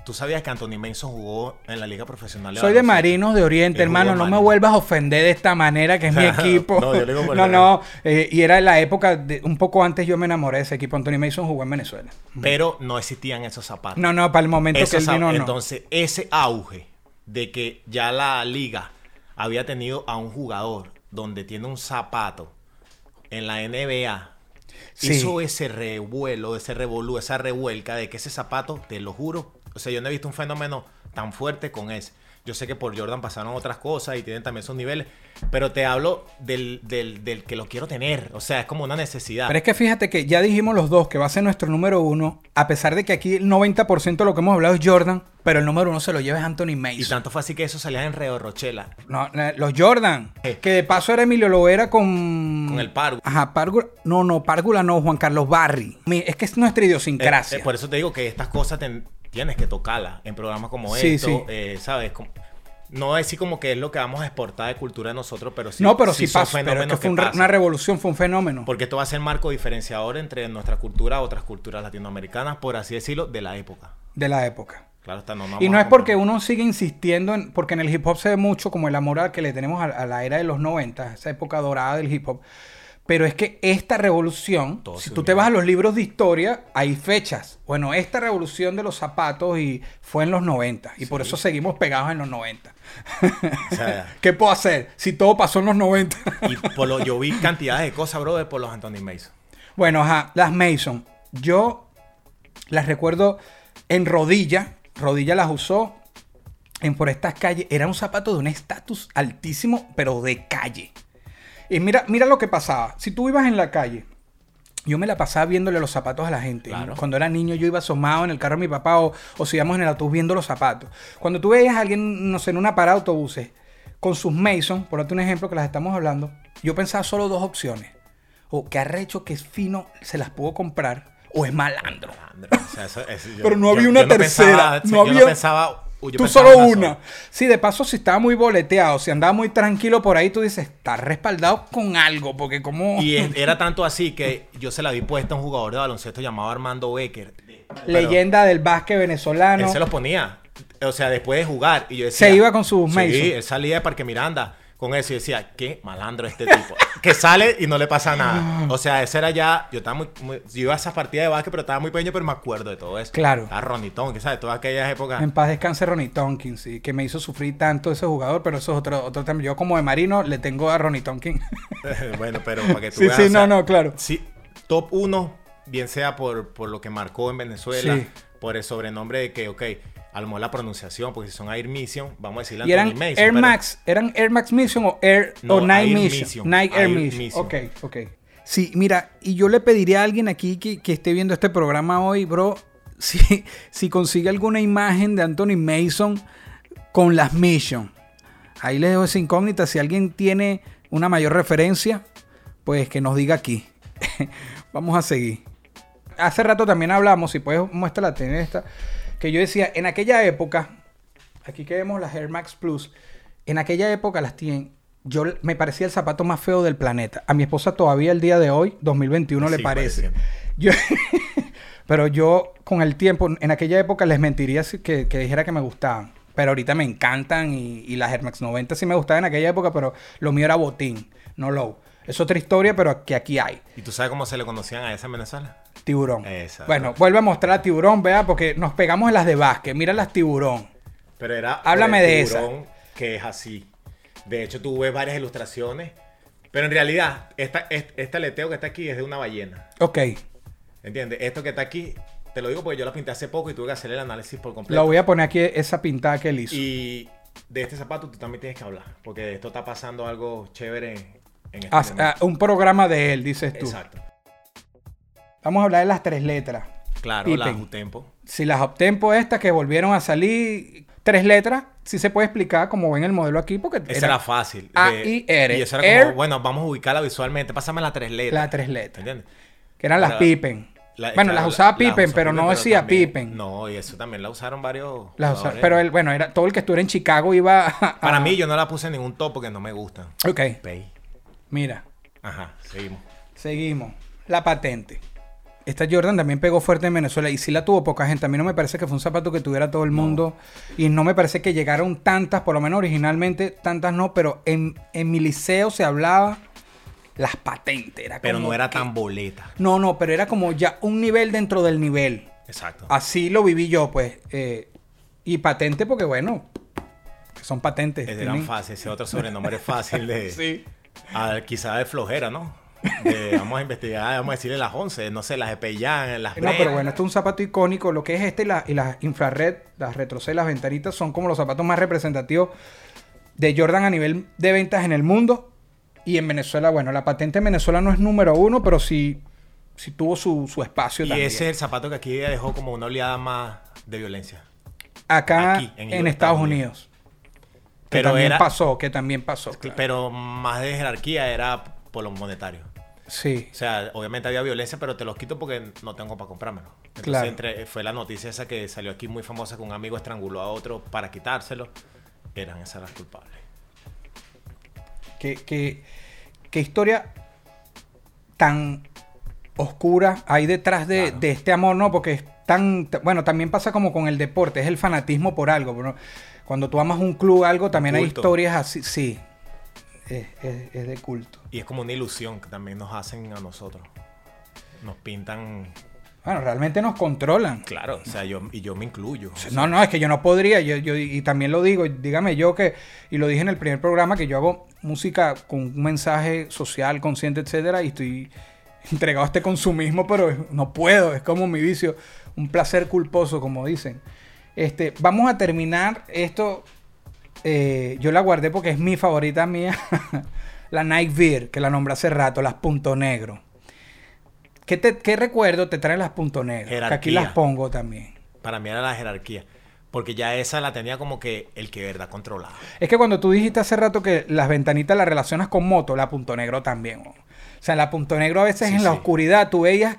B: tú sabías que Anthony Mason jugó en la liga profesional.
A: Soy de? Marinos de Oriente, hermano. No me vuelvas a ofender de esta manera, que es mi *laughs* equipo.
B: No, yo le digo por
A: no, no. eh, y era en la época, de, un poco antes yo me enamoré de ese equipo. Anthony Mason jugó en Venezuela.
B: Pero no existían esos zapatos.
A: No, no, para el momento
B: Esos
A: que él vino, no.
B: Entonces, ese auge de que ya la liga había tenido a un jugador donde tiene un zapato en la NBA,
A: Sí.
B: hizo ese revuelo, ese revolú, esa revuelca de que ese zapato, te lo juro, o sea, yo no he visto un fenómeno tan fuerte con ese. Yo sé que por Jordan pasaron otras cosas y tienen también sus niveles, pero te hablo del, del, del que lo quiero tener, o sea, es como una necesidad.
A: Pero es que fíjate que ya dijimos los dos que va a ser nuestro número uno, a pesar de que aquí el 90% de lo que hemos hablado es Jordan, pero el número uno se lo lleva es Anthony
B: y
A: Mason.
B: tanto fue así que eso salía en Reo Rochela,
A: No, eh, los Jordan,
B: Eh.
A: que de paso era Emilio Lovera con...
B: con el Pargo.
A: Ajá, Párgula. No, no, Párgula no, Juan Carlos Barry. Es que es nuestra idiosincrasia.
B: Eh, eh, por eso te digo que estas cosas ten- tienes que tocarlas en programas como
A: Sí,
B: esto,
A: sí.
B: eh, ¿sabes? Como- no decir como que es lo que vamos a exportar de cultura de nosotros, pero sí.
A: no, pero sí, pasó. Pero es que fue un una revolución, fue un fenómeno.
B: Porque esto va a ser marco diferenciador entre nuestra cultura y otras culturas latinoamericanas, por así decirlo, de la época.
A: de la época.
B: Claro, está no,
A: Y no es porque uno sigue insistiendo, en, porque en el hip hop se ve mucho como el amor al que le tenemos a, a la era de los 90, esa época dorada del hip hop. Pero es que esta revolución,
B: Todo
A: si tú te vas a los libros de historia, hay fechas. Bueno, esta revolución de los zapatos y fue en los 90. Y por eso seguimos pegados en los 90.
B: O sea, *laughs*
A: ¿Qué puedo hacer si todo pasó en los 90? *laughs*
B: y por lo, yo vi cantidades de cosas, brother, por los Anthony Mason.
A: Bueno, ajá, las Mason. Yo las recuerdo en rodilla. Rodilla las usó en por estas calles. Era un zapato de un estatus altísimo, pero de calle. Y mira, mira lo que pasaba. Si tú ibas en la calle, yo me la pasaba viéndole los zapatos a la gente.
B: Claro.
A: Cuando era niño, yo iba asomado en el carro de mi papá o, o si íbamos en el autobús viendo los zapatos. Cuando tú veías a alguien, no sé, en una parada de autobuses, con sus Mason, por darte un ejemplo que las estamos hablando, yo pensaba solo dos opciones. O que arrecho, que es fino, se las puedo comprar, o es malandro.
B: Malandro, o sea, eso- eso- *laughs* yo-
A: Pero no
B: yo-
A: había una
B: yo
A: tercera,
B: pensaba-
A: no
B: yo
A: había-
B: pensaba,
A: tú solo
B: una.
A: Sí, de paso, si estaba muy boleteado, si andaba muy tranquilo por ahí, tú dices, está respaldado con algo, porque como...
B: Y es- *laughs* era tanto así que yo se la vi puesta a un jugador de baloncesto llamado Armando Becker. Pero
A: Leyenda del básquet venezolano.
B: Él se los ponía. O sea, después de jugar. Y yo decía,
A: Se iba con sus
B: Sí,
A: Mason.
B: él salía de Parque Miranda con eso y decía, qué malandro este tipo. *laughs* que sale y no le pasa nada. O sea, ese era ya. Yo estaba muy. muy- yo iba a esas partidas de básquet, pero estaba muy pequeño, pero me acuerdo de todo eso.
A: Claro.
B: A Ronitón, que sabes, todas aquellas épocas.
A: En paz descanse Ronnie Tompkins, sí, que me hizo sufrir tanto ese jugador, pero eso es otro, otro tema. Yo como de marino le tengo a Ronnie Tompkins. *laughs*
B: bueno, pero para que tú
A: Sí,
B: veas,
A: sí,
B: o sea,
A: no, no, claro.
B: Sí, top 1, bien sea por, por lo que marcó en Venezuela,
A: Sí.
B: por el sobrenombre de que, ok, a lo mejor la pronunciación, porque si son Air Mission, vamos a decirle
A: Y eran
B: Mason,
A: Air
B: pero-
A: Max, ¿eran Air Max Mission o Air
B: No,
A: o
B: Air
A: Mission?
B: Mission.
A: Nike Air,
B: Air
A: Mission.
B: Mission.
A: Ok, ok. Sí, mira, y yo le pediría a alguien aquí que, que esté viendo este programa hoy, bro, *laughs* si, si consigue alguna imagen de Anthony Mason con las Mission. Ahí les dejo esa incógnita. Si alguien tiene una mayor referencia, pues que nos diga aquí. *laughs* Vamos a seguir. Hace rato también hablamos, si puedes muestra la tiene esta, que yo decía, en aquella época, aquí que vemos las Air Max Plus, en aquella época las tienen, yo me parecía el zapato más feo del planeta. A mi esposa todavía el día de hoy, 2021, le parece.
B: pareciendo.
A: Yo, *laughs* pero yo con el tiempo, en aquella época les mentiría si- que, que dijera que me gustaban. Pero ahorita me encantan y, y las Air Max 90 sí me gustaban en aquella época, pero lo mío era botín, no low. Es otra historia, pero que aquí hay.
B: ¿Y tú sabes cómo se le conocían a esa en Venezuela?
A: Tiburón.
B: Exacto.
A: Bueno, vuelve a mostrar a tiburón, vea, porque nos pegamos en las de básquet. Mira las tiburón.
B: Pero era.
A: Háblame
B: por el
A: de esa.
B: tiburón Que es así. De hecho, tú ves varias ilustraciones. Pero en realidad, esta, este, este aleteo que está aquí es de una ballena.
A: Ok.
B: ¿Entiendes? Esto que está aquí, te lo digo porque yo la pinté hace poco y tuve que hacer el análisis por completo.
A: Lo voy a poner aquí esa pintada que él hizo.
B: Y de este zapato tú también tienes que hablar. Porque de esto está pasando algo chévere en este
A: Ah, un programa de él, dices tú.
B: Exacto.
A: Vamos a hablar de las tres letras.
B: Claro,
A: Pippen.
B: la Utempo.
A: Si las Optempo estas que volvieron a salir, tres letras, sí se puede explicar como ven el modelo aquí, porque
B: Esa era, fácil.
A: A,
B: de-
A: I, R.
B: Y eso era
A: Air.
B: como, bueno, vamos a ubicarla visualmente. Pásame las tres letras.
A: las tres letras.
B: ¿Entiendes?
A: Que eran las Pippen.
B: La-
A: bueno,
B: claro,
A: las usaba
B: la-
A: Pippen, pero no decía
B: también-
A: Pippen.
B: No, y eso también la usaron varios.
A: Las pero él, bueno, era todo el que estuviera en Chicago iba a... a-
B: Para mí, yo no la puse en ningún top porque no me gustan.
A: Ok,
B: Pay.
A: Mira.
B: Ajá, seguimos.
A: Seguimos. La patente. Esta Jordan también pegó fuerte en Venezuela y sí la tuvo poca gente. A mí no me parece que fue un zapato que tuviera todo el mundo y no me parece que llegaron tantas, por lo menos originalmente tantas no, pero en, en mi liceo se hablaba las patentes. Era
B: Pero no era
A: que-
B: tan boleta.
A: No, no, pero era como ya un nivel dentro del nivel.
B: Exacto.
A: Así lo viví yo, pues. eh, y patente porque, bueno, son patentes.
B: Eran
A: tienen-
B: fácil. Ese otro sobrenombre es fácil de. *laughs*
A: Sí.
B: A- quizá de flojera, ¿no? De- *laughs* vamos a investigar, vamos a decirle las 11, no sé, las de Pellán, las
A: No, pero bueno, esto es un zapato icónico. Lo que es este y, la- y las infrared, las retrocel, las ventanitas, son como los zapatos más representativos de Jordan a nivel de ventas en el mundo. Y en Venezuela, bueno, la patente en Venezuela no es número uno, pero sí, sí tuvo su, su espacio
B: Y
A: también.
B: ese es el zapato que aquí dejó como una oleada más de violencia.
A: Acá
B: aquí,
A: en,
B: en
A: Estados
B: Estados
A: Unidos.
B: Pero
A: también
B: era-
A: pasó, que también pasó. claro.
B: Pero más de jerarquía era por lo monetario.
A: Sí.
B: O sea, obviamente había violencia, pero te los quito porque no tengo para comprármelo. Entonces
A: Claro.
B: entre- fue la noticia esa que salió aquí muy famosa que un amigo estranguló a otro para quitárselo. Eran esas las culpables.
A: ¿Qué, qué, qué historia tan oscura hay detrás de,
B: Claro.
A: de este amor, ¿no? Porque es tan... Bueno, también pasa como con el deporte, es el fanatismo por algo. ¿no? Cuando tú amas un club, algo, también hay historias así, sí. Es, es- es de culto.
B: Y es como una ilusión que también nos hacen a nosotros. Nos pintan,
A: Bueno, realmente nos controlan.
B: claro, o sea, yo, y yo me incluyo. o sea,
A: No, no, es que yo no podría, yo, yo- y también lo digo, dígame yo que, y lo dije en el primer programa, que yo hago música con un mensaje social, consciente, etcétera, y estoy entregado a este consumismo, pero no puedo, es como mi vicio, un placer culposo, como dicen. Este, vamos a terminar esto, eh, yo la guardé porque es mi favorita mía, *laughs* la Nike Veer, que la nombré hace rato, las punto negro. ¿Qué, te- qué recuerdo te traen las punto negro? Que aquí
B: Jerarquía.
A: las pongo también.
B: Para mí era la jerarquía. Porque ya esa la tenía como que el que verdad controlaba.
A: Es que cuando tú dijiste hace rato que las ventanitas las relacionas con moto, la punto negro también. O sea, la punto negro a veces
B: Sí,
A: en la
B: sí.
A: oscuridad, tú veías,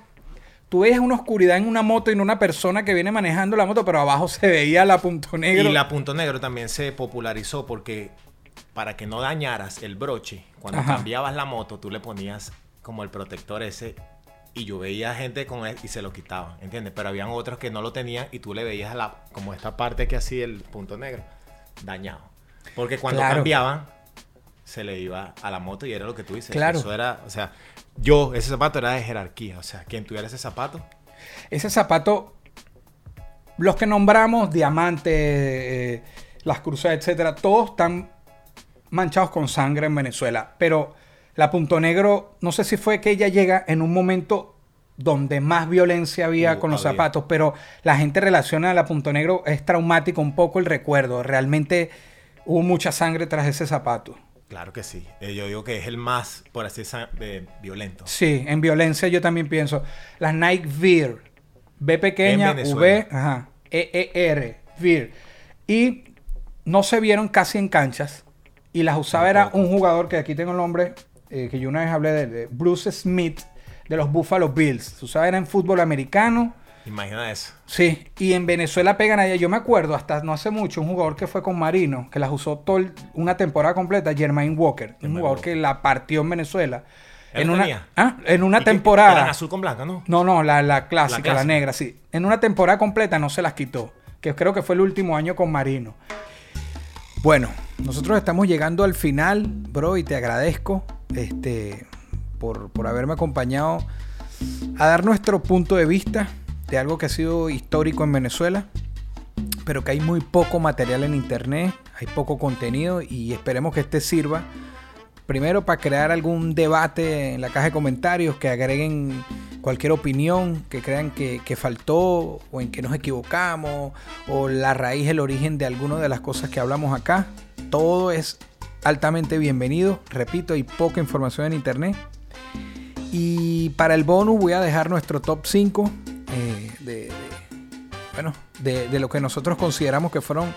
A: tú veías una oscuridad en una moto y en una persona que viene manejando la moto, pero abajo se veía la punto negro.
B: Y la punto negro también se popularizó porque para que no dañaras el broche, cuando
A: Ajá.
B: cambiabas la moto, tú le ponías como el protector ese y yo veía gente con él y se lo quitaban, ¿entiendes? Pero habían otros que no lo tenían y tú le veías la, como esta parte que hacía el punto negro, dañado. Porque cuando
A: Claro.
B: cambiaban, se le iba a la moto y era lo que tú dices.
A: Claro.
B: Eso era, o sea, yo, ese zapato era de jerarquía. O sea, quien tuviera ese zapato,
A: Ese zapato, los que nombramos, diamantes, eh, las cruzadas, etcétera, todos están manchados con sangre en Venezuela. Pero la Punto Negro, no sé si fue que ella llega en un momento donde más violencia había
B: Uh,
A: con los
B: había.
A: zapatos, pero la gente relaciona a la Punto Negro, es traumático un poco el recuerdo. Realmente hubo mucha sangre tras ese zapato.
B: Claro que sí. Eh, yo digo que es el más, por así decirlo, violento.
A: Sí, en violencia yo también pienso. Las Nike Veer. B pequeña, V, ajá, E, E, R, Veer. Y no se vieron casi en canchas. Y las usaba era un jugador que aquí tengo el nombre, eh, que yo una vez hablé de, de Bruce Smith, de los Buffalo Bills. Se usaba era en fútbol americano.
B: Imagina eso.
A: Sí, y en Venezuela pegan allá. Yo me acuerdo hasta no hace mucho un jugador que fue con Marino, que las usó todo el- una temporada completa, Jermaine Walker. un jugador
B: Walker.
A: que la partió en Venezuela.
B: ¿Él
A: En una? ¿Ah? en una temporada.
B: Eran azul con blanca, ¿no?
A: No, no, la, la clásica, la,
B: clásica.
A: negra, sí. En una temporada completa no se las quitó. Que creo que fue el último año con Marino. Bueno, nosotros estamos llegando al final, bro, y te agradezco este, por, por haberme acompañado a dar nuestro punto de vista de algo que ha sido histórico en Venezuela, pero que hay muy poco material en internet, hay poco contenido y esperemos que este sirva primero para crear algún debate en la caja de comentarios, que agreguen cualquier opinión que crean que, que faltó o en que nos equivocamos o la raíz, el origen de alguna de las cosas que hablamos acá. Todo es altamente bienvenido. Repito, hay poca información en internet. Y para el bonus voy a dejar nuestro top 5 eh, de, bueno, de, lo que nosotros consideramos que fueron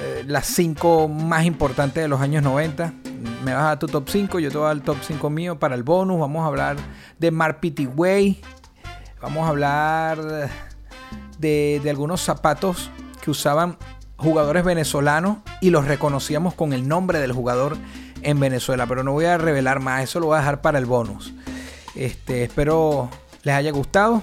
A: eh, las 5 más importantes de los años 90. Me vas a dar tu top 5, yo te voy a dar el top 5 mío para el bonus. Vamos a hablar de Mark Way. Vamos a hablar de, de algunos zapatos que usaban jugadores venezolanos y los reconocíamos con el nombre del jugador en Venezuela. Pero no voy a revelar más, eso lo voy a dejar para el bonus. Este, espero les haya gustado.